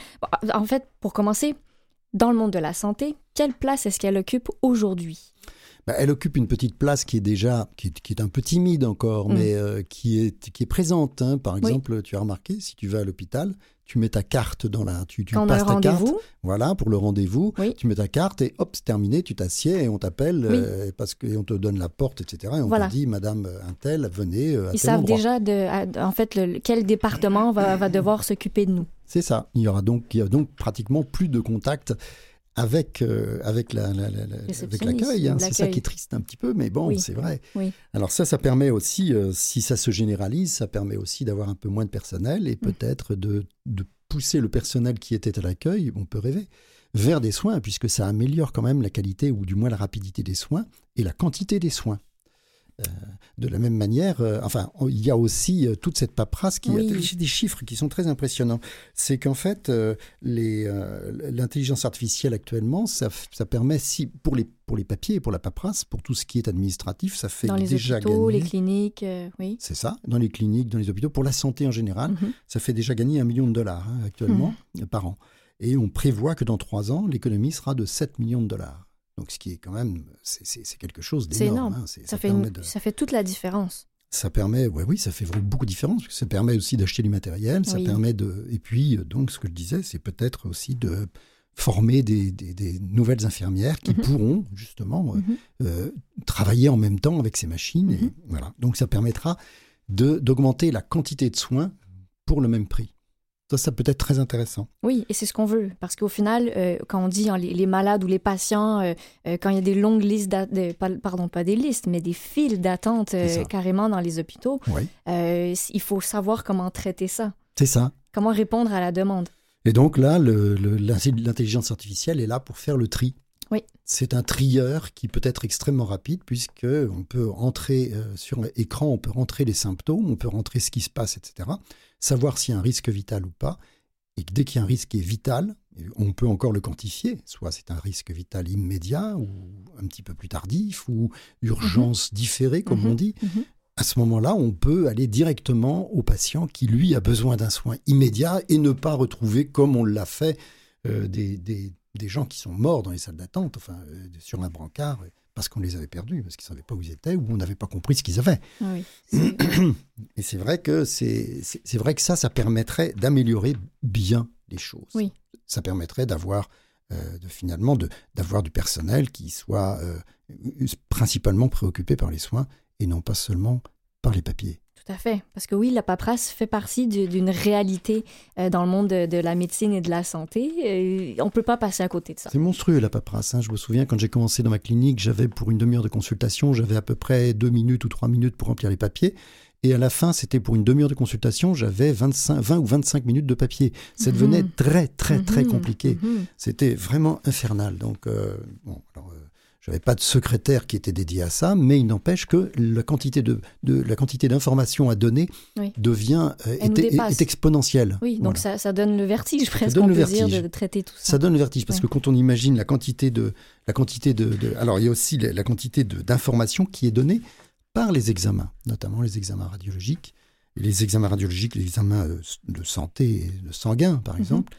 En fait, pour commencer, dans le monde de la santé, quelle place est-ce qu'elle occupe aujourd'hui? Bah, elle occupe une petite place qui est déjà, qui est, qui est un peu timide encore, Mm. mais euh, qui, est, qui est présente. hein. Par Oui. exemple, tu as remarqué, si tu vas à l'hôpital, tu mets ta carte dans la, tu, Quand passes ta carte, voilà, pour le rendez-vous. Oui. Tu mets ta carte et hop, c'est terminé, tu t'assieds et on t'appelle euh, parce que et on te donne la porte, etc. Et on Voilà. te dit, Madame Intel, venez euh, à ils tel savent endroit. déjà, de, à- en fait, le- quel département va, va devoir s'occuper de nous. C'est ça. Il y aura donc, il y a donc pratiquement plus de contact avec avec la, avec Réceptionniste l'accueil. hein. C'est ça l'accueil. qui est triste un petit peu, mais bon, Oui. c'est vrai. Oui. Alors ça, ça permet aussi, euh, si ça se généralise, ça permet aussi d'avoir un peu moins de personnel Mm. et peut-être de, de pousser le personnel qui était à l'accueil, on peut rêver, vers des soins, puisque ça améliore quand même la qualité ou du moins la rapidité des soins et la quantité des soins. De la même manière, euh, enfin, il y a aussi euh, toute cette paperasse qui Oui. a des chiffres qui sont très impressionnants. C'est qu'en fait, euh, l'intelligence artificielle actuellement, ça, permet, si, pour, les, pour les papiers, pour la paperasse, pour tout ce qui est administratif, ça fait Dans les déjà hôpitaux, gagner. les cliniques, euh, oui. C'est ça, dans les cliniques, dans les hôpitaux, pour la santé en général, Mhm. ça fait déjà gagner un million de dollars hein, actuellement Hmm. euh, par an. Et on prévoit que dans trois ans, l'économie sera de 7 millions de dollars. Donc, ce qui est quand même, c'est- quelque chose d'énorme. énorme. hein. Ça, fait permet une- de- ça fait toute la différence. ça permet, ouais, oui, ça fait beaucoup de différence. parce que Ça permet aussi d'acheter du matériel, ça Oui. permet de, et puis euh, donc ce que je disais, c'est peut-être aussi de former des, des- des nouvelles infirmières qui Mhm. pourront justement euh, Mhm. euh, travailler en même temps avec ces machines. Et Mhm. voilà. Donc ça permettra d'augmenter la quantité de soins pour le même prix. Ça, ça peut être très intéressant. Oui, et c'est ce qu'on veut. Parce qu'au final, euh, quand on dit hein, les, les malades ou les patients, euh, euh, quand il y a des longues listes, de- pardon, pas des listes, mais des files d'attente carrément dans les hôpitaux, Oui. il faut savoir comment traiter ça, C'est ça. comment répondre à la demande. Et donc là, l'intelligence artificielle est là pour faire le tri. Oui. C'est un trieur qui peut être extrêmement rapide puisque on peut entrer euh, sur l'écran, on peut rentrer les symptômes, on peut rentrer ce qui se passe, etc. Savoir s'il y a un risque vital ou pas. Et que dès qu'il y a un risque qui est vital, on peut encore le quantifier. Soit c'est un risque vital immédiat ou un petit peu plus tardif ou urgence différée, comme Mhm. on dit. Mhm. À ce moment-là, on peut aller directement au patient qui, lui, a besoin d'un soin immédiat et ne pas retrouver, comme on l'a fait, euh, des, des- des gens qui sont morts dans les salles d'attente, enfin, euh, sur un brancard, parce qu'on les avait perdus, parce qu'ils ne savaient pas où ils étaient ou on n'avait pas compris ce qu'ils avaient. Ah Oui, Et c'est vrai que c'est vrai que ça, ça permettrait d'améliorer bien les choses. Oui. Ça permettrait d'avoir euh, de, finalement de- d'avoir du personnel qui soit euh, principalement préoccupé par les soins et non pas seulement par les papiers. Tout à fait. Parce que oui, la paperasse fait partie du- d'une réalité euh, dans le monde de, de la médecine et de la santé. On ne peut pas passer à côté de ça. C'est monstrueux la paperasse. hein. Je me souviens quand j'ai commencé dans ma clinique, j'avais pour une demi-heure de consultation, j'avais à peu près deux minutes ou trois minutes pour remplir les papiers. Et à la fin, c'était pour une demi-heure de consultation, j'avais 25, 20 ou 25 minutes de papier. Ça Mhm. devenait très, très, très Mhm, compliqué. mhm. C'était vraiment infernal. Donc, euh, bon, alors, euh, j'avais pas de secrétaire qui était dédié à ça, mais il n'empêche que la quantité de, de- la quantité d'informations à donner Oui. devient euh, est, exponentielle. Oui, donc Voilà. ça, ça donne le vertige presque, donne on le dire, vertige. de, traiter tout ça. Ça donne le vertige parce Ouais. que quand on imagine la quantité de la quantité de, de- alors il y a aussi la, la quantité de- d'informations qui est donnée par les examens, notamment les examens radiologiques, les examens radiologiques, les examens euh, de santé, de sanguin par Mhm. exemple.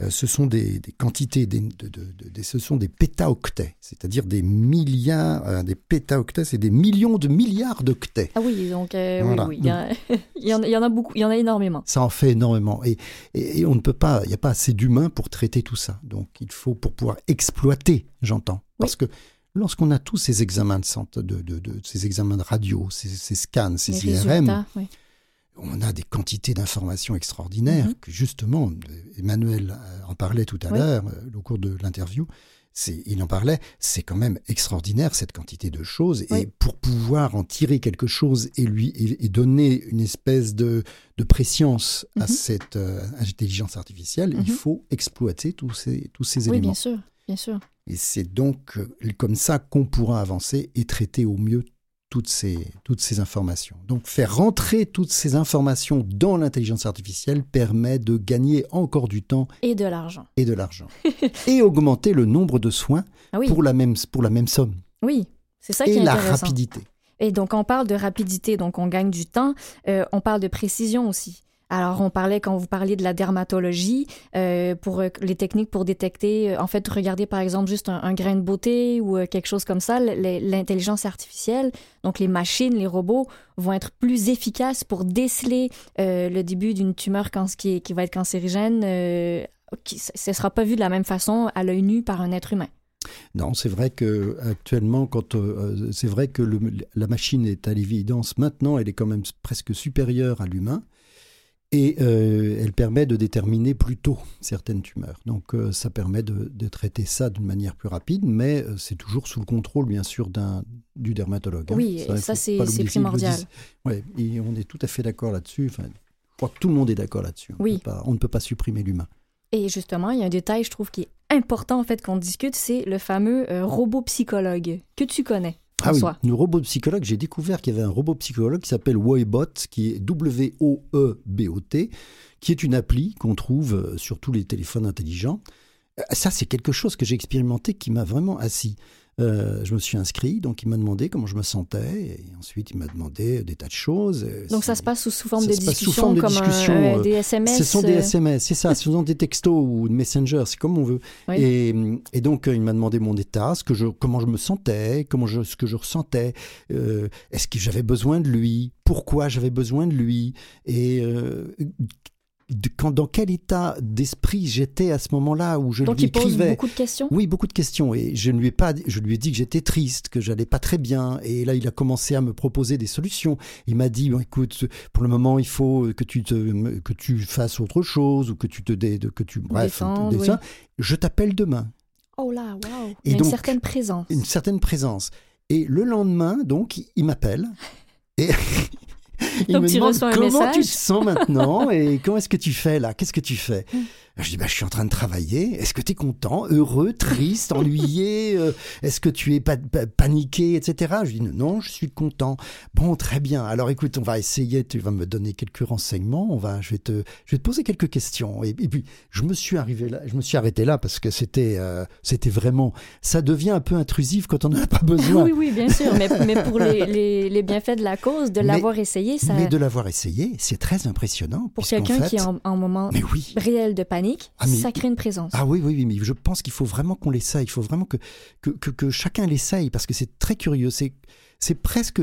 Euh, ce sont des, des quantités, des, de- de- ce sont des pétaoctets, c'est-à-dire des milliards, euh, des pétaoctets, c'est des millions de milliards d'octets. Ah oui, donc euh, Voilà. oui, oui. Il y, a- il y en, il y en a beaucoup, il y en a énormément. Ça en fait énormément. Et, et- et on ne peut pas, il n'y a pas assez d'humains pour traiter tout ça. Donc il faut, pour pouvoir exploiter, j'entends. Parce que lorsqu'on a tous ces examens de santé, de, de- de- ces examens de radio, ces, ces scans, ces Les IRM. On a des quantités d'informations extraordinaires Mhm. que justement, Emmanuel euh, en parlait tout à Oui. l'heure euh, au cours de l'interview. il en parlait, c'est quand même extraordinaire cette quantité de choses. Oui. Et pour pouvoir en tirer quelque chose et lui et, et donner une espèce de, de préscience à Mhm. cette euh, intelligence artificielle, Mhm. il faut exploiter tous ces, tous ces Oui, éléments. bien sûr, bien sûr. Et c'est donc comme ça qu'on pourra avancer et traiter au mieux toutes ces, toutes ces informations. Donc faire rentrer toutes ces informations dans l'intelligence artificielle permet de gagner encore du temps Et de l'argent. et de l'argent. et augmenter le nombre de soins Ah oui, pour, la même, pour la même somme. oui. C'est ça qui Et est la intéressant. rapidité. Et donc, on parle de rapidité, donc on gagne du temps. Euh, on parle de précision aussi. Alors, on parlait, quand vous parliez de la dermatologie, euh, pour euh, les techniques pour détecter, euh, en fait, regardez par exemple juste un, grain de beauté ou quelque chose comme ça, l'intelligence artificielle, donc les machines, les robots, vont être plus efficaces pour déceler le début d'une tumeur canc- qui, va être cancérigène. ce ne sera pas vu de la même façon à l'œil nu par un être humain. Non, c'est vrai que actuellement, quand c'est vrai que la machine est à l'évidence maintenant, elle est quand même presque supérieure à l'humain et euh, elle permet de déterminer plus tôt certaines tumeurs. Donc euh, ça permet de, de traiter ça d'une manière plus rapide, mais euh, c'est toujours sous le contrôle bien sûr d'un du dermatologue. hein. Oui, ça, faut c'est- primordial. Ouais, et on est tout à fait d'accord là-dessus. Enfin, je crois que tout le monde est d'accord là-dessus. On, Oui. on ne peut pas supprimer l'humain. Et justement, il y a un détail, je trouve, qui est important en fait qu'on discute, c'est le fameux robot psychologue que tu connais, Ah oui, François. le robot psychologue, j'ai découvert qu'il y avait un robot psychologue qui s'appelle Woebot, qui est W-O-E-B-O-T, qui est une appli qu'on trouve euh, sur tous les téléphones intelligents. Euh, Ça, c'est quelque chose que j'ai expérimenté qui m'a vraiment assis. Euh, je me suis inscrit, donc il m'a demandé comment je me sentais, et ensuite il m'a demandé des tas de choses. Euh, Donc ça se passe sous, sous forme de se passe sous discussion, forme de comme discussion, un- euh, des SMS. Ce sont des euh, SMS, c'est ça, ce sont des textos ou de Messenger, c'est comme on veut. Oui. Et, et donc, euh, il m'a demandé mon état, ce que je, comment je me sentais, comment je, ce que je ressentais, euh, est-ce que j'avais besoin de lui, pourquoi j'avais besoin de lui, et euh, de- quand, dans quel état d'esprit j'étais à ce moment-là où je Donc lui il pose écrivais. beaucoup de questions? Oui, beaucoup de questions. Et je ne lui ai pas, je lui ai dit que j'étais triste, que j'allais pas très bien. Et là, il a commencé à me proposer des solutions. Il m'a dit, bon, écoute, pour le moment, il faut que tu te, que tu fasses autre chose ou que tu te dé, que tu, bref, oui. je t'appelle demain. Oh là, waouh. Et a une donc, certaine présence. Une certaine présence. Et le lendemain, donc, il m'appelle. Et il Donc me tu demande comment message. tu te sens maintenant et comment est-ce que tu fais là? Qu'est-ce que tu fais? Je dis bah, je suis en train de travailler. Est-ce que tu es content, heureux, triste, ennuyé Euh, Est-ce que tu es pa- paniqué, etc. Je dis non, je suis content. Bon, très bien. Alors écoute, on va essayer. Tu vas me donner quelques renseignements. On va, je vais te, je vais te poser quelques questions. Et, et puis je me suis arrivé là, je me suis arrêté là parce que c'était, euh, c'était vraiment, ça devient un peu intrusif quand on n'en a pas besoin. oui, oui, bien sûr. Mais, mais pour les, les, les bienfaits de la cause, de l'avoir essayé, ça, Mais de l'avoir essayé, c'est très impressionnant. pour quelqu'un fait- qui est en, en moment Mais oui. réel de panique, Ah, mais- ça crée une présence. Ah oui, oui, oui, mais je pense qu'il faut vraiment qu'on l'essaye. Il faut vraiment que, que, que, que chacun l'essaye parce que c'est très curieux. C'est, c'est presque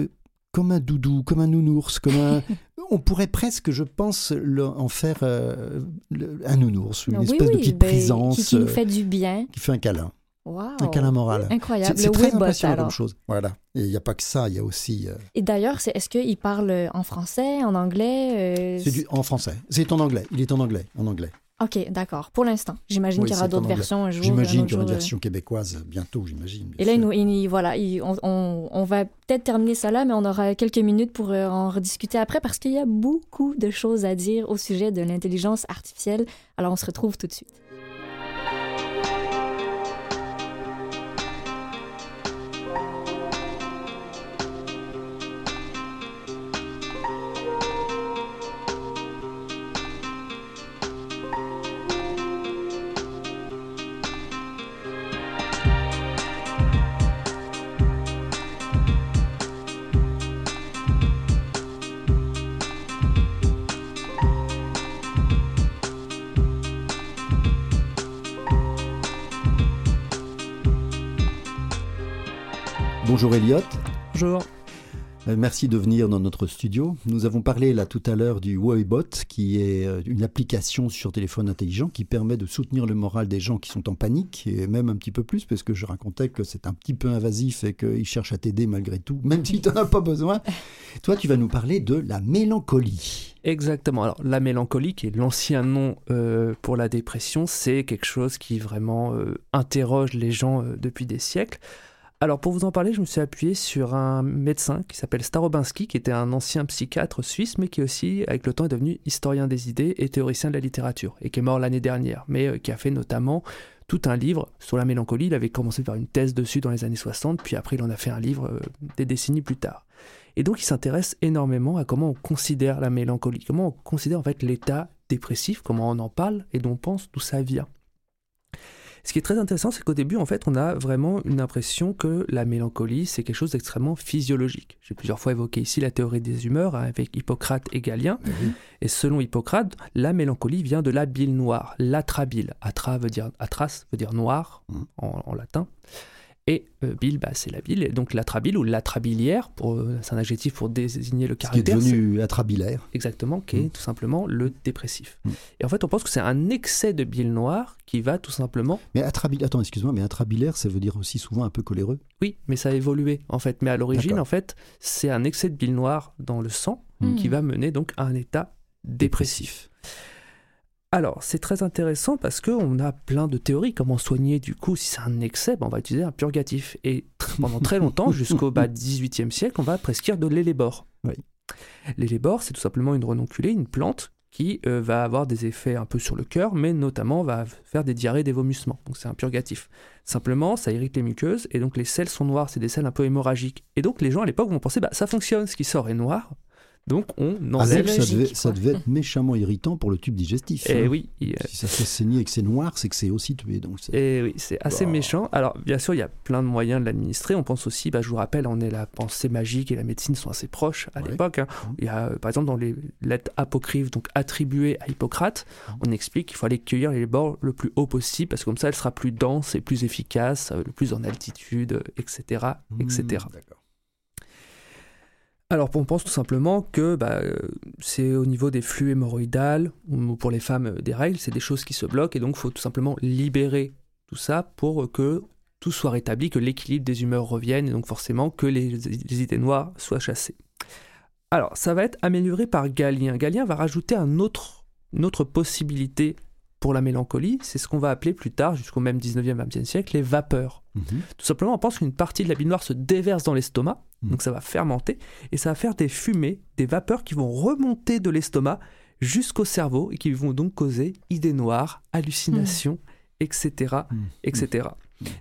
comme un doudou, comme un nounours, comme un. On pourrait presque, je pense, le- en faire euh, le- un nounours, une oui, espèce de petite ben, présence qui, qui nous euh, fait du bien. qui fait un câlin, Wow. un câlin moral. Incroyable. C'est, très impressionnant comme chose. Voilà. Et il n'y a pas que ça, il y a aussi. euh, Et d'ailleurs, est-ce qu'il parle en français, en anglais euh, du, en français. C'est en anglais. Il est en anglais. En anglais. Ok, d'accord. Pour l'instant. J'imagine Oui, qu'il y aura d'autres versions un jour. J'imagine qu'il y aura une version québécoise bientôt, j'imagine. Et là, nous, il- voilà, il- on, on- on va peut-être terminer ça là, mais on aura quelques minutes pour euh, en rediscuter après parce qu'il y a beaucoup de choses à dire au sujet de l'intelligence artificielle. Alors, on se retrouve tout de suite. Bonjour Elliot. Bonjour. Euh, Merci de venir dans notre studio. Nous avons parlé là tout à l'heure du Woebot, qui est euh, une application sur téléphone intelligent qui permet de soutenir le moral des gens qui sont en panique, et même un petit peu plus, parce que je racontais que c'est un petit peu invasif et qu'ils cherchent à t'aider malgré tout, même si tu n'en as pas besoin. Toi, tu vas nous parler de la mélancolie. Exactement. Alors, la mélancolie, qui est l'ancien nom euh, pour la dépression, c'est quelque chose qui vraiment euh, interroge les gens euh, depuis des siècles. Alors, pour vous en parler, je me suis appuyé sur un médecin qui s'appelle Starobinski, qui était un ancien psychiatre suisse, mais qui aussi, avec le temps, est devenu historien des idées et théoricien de la littérature, et qui est mort l'année dernière, mais euh, qui a fait notamment tout un livre sur la mélancolie. Il avait commencé par une thèse dessus dans les années 60, puis après, il en a fait un livre euh, des décennies plus tard. Et donc, il s'intéresse énormément à comment on considère la mélancolie, comment on considère en fait l'état dépressif, comment on en parle et d'où on pense d'où ça vient. Ce qui est très intéressant, c'est qu'au début, en fait, on a vraiment une impression que la mélancolie, c'est quelque chose d'extrêmement physiologique. J'ai plusieurs fois évoqué ici la théorie des humeurs avec Hippocrate et Galien. Et selon Hippocrate, la mélancolie vient de la bile noire, l'atrabile. Atra veut dire atras veut dire noir en, en latin. Et euh, bile, bah, c'est la bile. Et donc l'atrabile ou l'atrabiliaire, pour, euh, c'est un adjectif pour désigner le Ce qui est caractère. devenu atrabilaire. Exactement, qui est Mm. tout simplement le dépressif. Mm. Et en fait, on pense que c'est un excès de bile noire qui va tout simplement. Mais atrabilaire, attends, excuse-moi, mais atrabilaire, ça veut dire aussi souvent un peu coléreux. Oui, mais ça a évolué en fait. Mais à l'origine, en fait, c'est un excès de bile noire dans le sang Mm. qui va mener donc à un état dépressif. Alors, c'est très intéressant parce qu'on a plein de théories. Comment soigner du coup si c'est un excès ben, On va utiliser un purgatif. Et pendant très longtemps, jusqu'au bas 18e siècle, on va prescrire de l'élébore. Oui. L'élébore, c'est tout simplement une renonculée, une plante qui euh, va avoir des effets un peu sur le cœur, mais notamment va faire des diarrhées, des vomissements. Donc c'est un purgatif. Simplement, ça irrite les muqueuses, et donc les selles sont noires, c'est des selles un peu hémorragiques. Et donc les gens à l'époque vont penser, bah ça fonctionne, ce qui sort est noir, donc on Ah, enlève. ça, devait, ça devait être méchamment irritant pour le tube digestif. Et hein. oui, il- euh, Si ça fait saigner et que c'est noir, c'est que c'est aussi tué. Donc Et oui, c'est assez Bah. méchant. Alors, bien sûr, il y a plein de moyens de l'administrer. On pense aussi, bah, je vous rappelle, on est la pensée magique et la médecine sont assez proches à Ouais. l'époque. hein. Il y a, euh, par exemple, dans les lettres apocryphes, donc attribuées à Hippocrate, on explique qu'il faut aller cueillir les bords le plus haut possible parce que comme ça, elle sera plus dense et plus efficace, euh, le plus en altitude, etc., etc. Mmh, d'accord. Alors, on pense tout simplement que bah, euh, c'est au niveau des flux hémorroïdales, ou pour les femmes euh, des règles, c'est des choses qui se bloquent, et donc il faut tout simplement libérer tout ça pour que tout soit rétabli, que l'équilibre des humeurs revienne, et donc forcément que les, idées noires soient chassées. Alors, ça va être amélioré par Galien. Galien va rajouter une autre possibilité pour la mélancolie, c'est ce qu'on va appeler plus tard, jusqu'au même 19e, 20e siècle, les vapeurs. Mhm. Tout simplement, on pense qu'une partie de la bile noire se déverse dans l'estomac, Mhm. donc ça va fermenter, et ça va faire des fumées, des vapeurs qui vont remonter de l'estomac jusqu'au cerveau et qui vont donc causer idées noires, hallucinations, etc., Mhm. etc.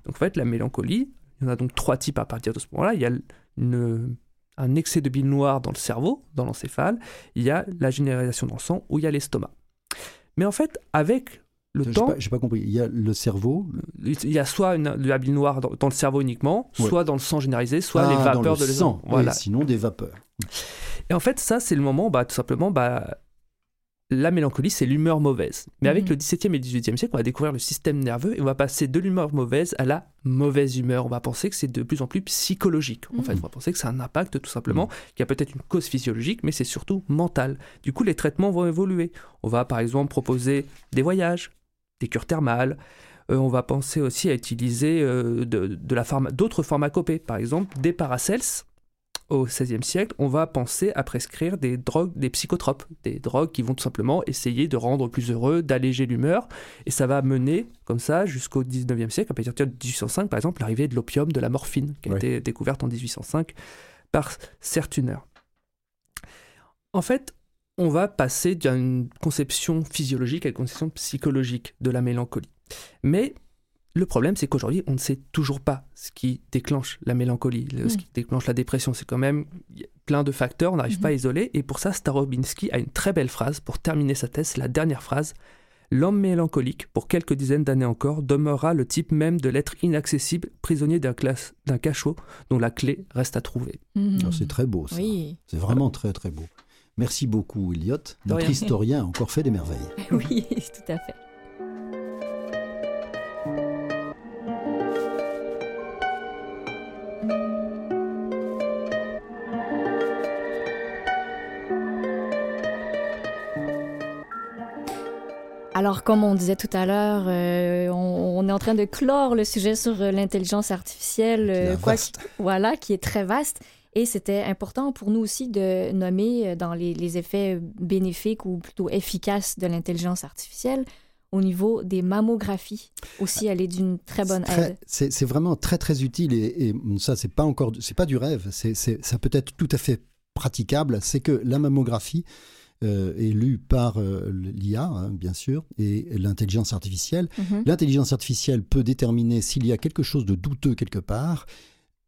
Donc en fait, la mélancolie, il y en a donc trois types à partir de ce moment-là. Il y a une- un excès de bile noire dans le cerveau, dans l'encéphale, il y a la généralisation dans le sang, ou il y a l'estomac. Mais en fait, avec le temps, pas, j'ai pas compris. Il y a le cerveau. il y a soit une, de la bile noire dans, dans le cerveau uniquement, Ouais. soit dans le sang généralisé, soit Ah, les dans vapeurs le de sang. sang. Voilà. Oui, sinon des vapeurs. Et en fait, ça, c'est le moment, bah, tout simplement, bah, la mélancolie, c'est l'humeur mauvaise. Mais avec Mhm. le 17e et 18e siècle, on va découvrir le système nerveux et on va passer de l'humeur mauvaise à la mauvaise humeur. On va penser que c'est de plus en plus psychologique. En Mhm. fait, on va penser que c'est un impact tout simplement, qui a peut-être une cause physiologique, mais c'est surtout mental. Du coup, les traitements vont évoluer. On va par exemple proposer des voyages, des cures thermales. Euh, on va penser aussi à utiliser euh, de, de la d'autres pharmacopées, par exemple des paracels au XVIe siècle, on va penser à prescrire des drogues, des psychotropes, des drogues qui vont tout simplement essayer de rendre plus heureux, d'alléger l'humeur, et ça va mener comme ça jusqu'au XIXe siècle, à partir de 1805 par exemple, l'arrivée de l'opium, de la morphine, qui a été découverte en 1805 par Sertuner. En fait, on va passer d'une conception physiologique à une conception psychologique de la mélancolie. Mais le problème, c'est qu'aujourd'hui, on ne sait toujours pas ce qui déclenche la mélancolie, le- ce Mm. qui déclenche la dépression. C'est quand même plein de facteurs, on n'arrive pas à isoler. Et pour ça, Starobinski a une très belle phrase pour terminer sa thèse, la dernière phrase. L'homme mélancolique, pour quelques dizaines d'années encore, demeurera le type même de l'être inaccessible, prisonnier d'un classe- d'un cachot dont la clé reste à trouver. Mhm. Alors, C'est très beau ça. Oui, C'est vraiment très très beau. Merci beaucoup, Elliot. Notre rien. historien a encore fait des merveilles. oui, tout à fait. Alors, comme on disait tout à l'heure, euh, on, on est en train de clore le sujet sur euh, l'intelligence artificielle, Qui est euh, quoi vaste. qu'- voilà, qui est très vaste. Et c'était important pour nous aussi de nommer dans les, les effets bénéfiques ou plutôt efficaces de l'intelligence artificielle au niveau des mammographies. Aussi, elle est d'une très bonne très- aide. C'est vraiment très très utile et, et ça c'est pas encore c'est pas du rêve, c'est- ça peut être tout à fait praticable. C'est que la mammographie euh, par euh, l'IA hein, bien sûr et l'intelligence artificielle. Mhm. L'intelligence artificielle peut déterminer s'il y a quelque chose de douteux quelque part.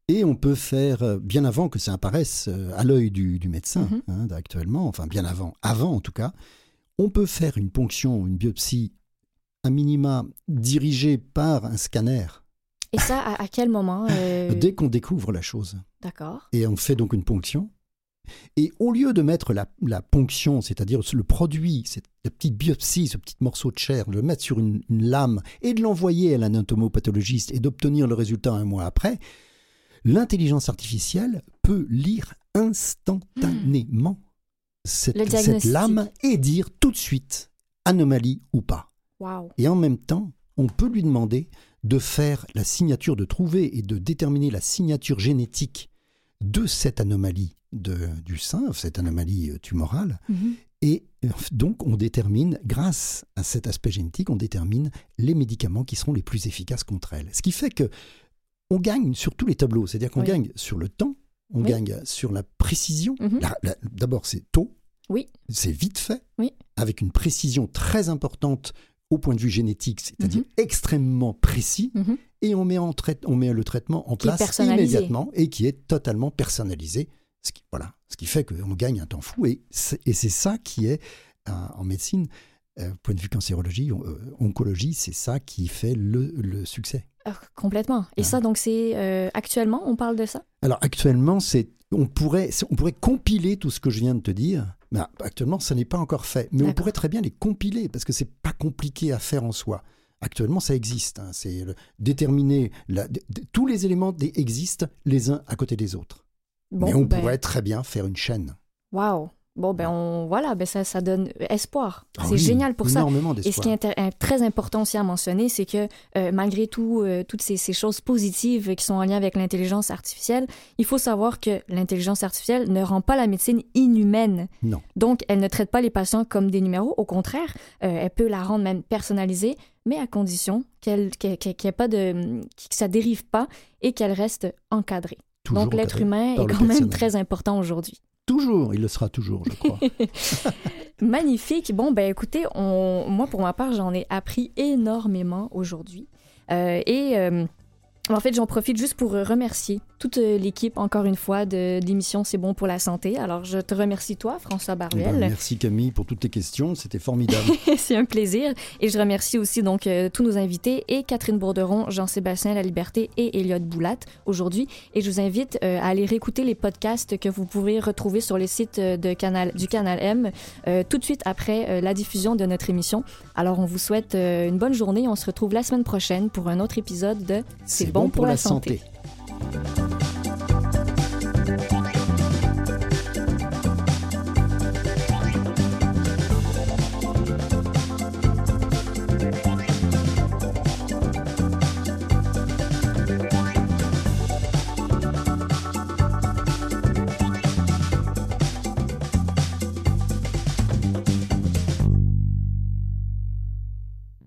Et on peut faire, euh, bien avant que ça apparaisse euh, à l'œil du, du médecin, Mhm. hein, actuellement, enfin bien avant, avant en tout cas, on peut faire une ponction, une biopsie, à minima dirigée par un scanner Et ça, à, à quel moment euh, dès qu'on découvre la chose. D'accord. Et on fait donc une ponction. Et au lieu de mettre la, la ponction, c'est-à-dire le produit, cette la petite biopsie, ce petit morceau de chair, de le mettre sur une, une lame et de l'envoyer à l'anatomopathologiste et d'obtenir le résultat un mois après, l'intelligence artificielle peut lire instantanément cette, Le cette lame et dire tout de suite anomalie ou pas. Wow. Et en même temps, on peut lui demander de faire la signature, de trouver et de déterminer la signature génétique de cette anomalie de, du sein, cette anomalie euh, tumorale. Mhm. Et euh, donc, on détermine, grâce à cet aspect génétique, on détermine les médicaments qui seront les plus efficaces contre elle. Ce qui fait que on gagne sur tous les tableaux. C'est-à-dire qu'on Oui. gagne sur le temps, on Oui. gagne sur la précision. Mhm. D'abord, c'est tôt, Oui. c'est vite fait, Oui. avec une précision très importante au point de vue génétique, c'est-à-dire Mhm. extrêmement précis, et on met, en on met le traitement en Qui place immédiatement et qui est totalement personnalisé. Ce qui, voilà, ce qui fait qu'on gagne un temps fou. Et c'est ça qui est, euh, en médecine, euh, point de vue cancérologie, euh, oncologie, c'est ça qui fait le, le succès. Ah, complètement. Et Ouais. ça, donc, c'est euh, actuellement, on parle de ça? Alors actuellement, c'est on pourrait, on pourrait compiler tout ce que je viens de te dire. Mais actuellement, ça n'est pas encore fait. Mais on pourrait très bien les compiler parce que c'est pas compliqué à faire en soi. Actuellement, ça existe. hein. C'est déterminer la- tous les éléments existent les uns à côté des autres. Bon, Mais on ben, pourrait très bien faire une chaîne. Wow. Bon, ben, on, voilà, ben, ça, ça donne espoir. Ah c'est oui, génial pour ça. Énormément Et ce qui est très important aussi à mentionner, c'est que euh, malgré tout, euh, toutes ces, ces choses positives qui sont en lien avec l'intelligence artificielle, il faut savoir que l'intelligence artificielle ne rend pas la médecine inhumaine. Non. Donc, elle ne traite pas les patients comme des numéros. Au contraire, euh, elle peut la rendre même personnalisée, mais à condition qu'elle, ait pas de, que ça dérive pas et qu'elle reste encadrée. Toujours Donc, l'être humain est quand même très important aujourd'hui. Toujours, il le sera toujours, je crois. Magnifique. Bon, ben écoutez, on... moi, pour ma part, j'en ai appris énormément aujourd'hui. Euh, et euh, en fait, j'en profite juste pour remercier toute euh, l'équipe, encore une fois, de l'émission C'est bon pour la santé. Alors, je te remercie, toi, François Eh ben, Baruel. merci Camille pour toutes tes questions, c'était formidable. C'est un plaisir. Et je remercie aussi donc euh, tous nos invités et Catherine Bourderon, Jean-Sébastien La Liberté et Elliot Boulat aujourd'hui. Et je vous invite euh, à aller réécouter les podcasts que vous pourrez retrouver sur le site euh, de canal, du Canal M euh, tout de suite après euh, la diffusion de notre émission. Alors on vous souhaite euh, une bonne journée. On se retrouve la semaine prochaine pour un autre épisode de C'est bon pour la santé. santé.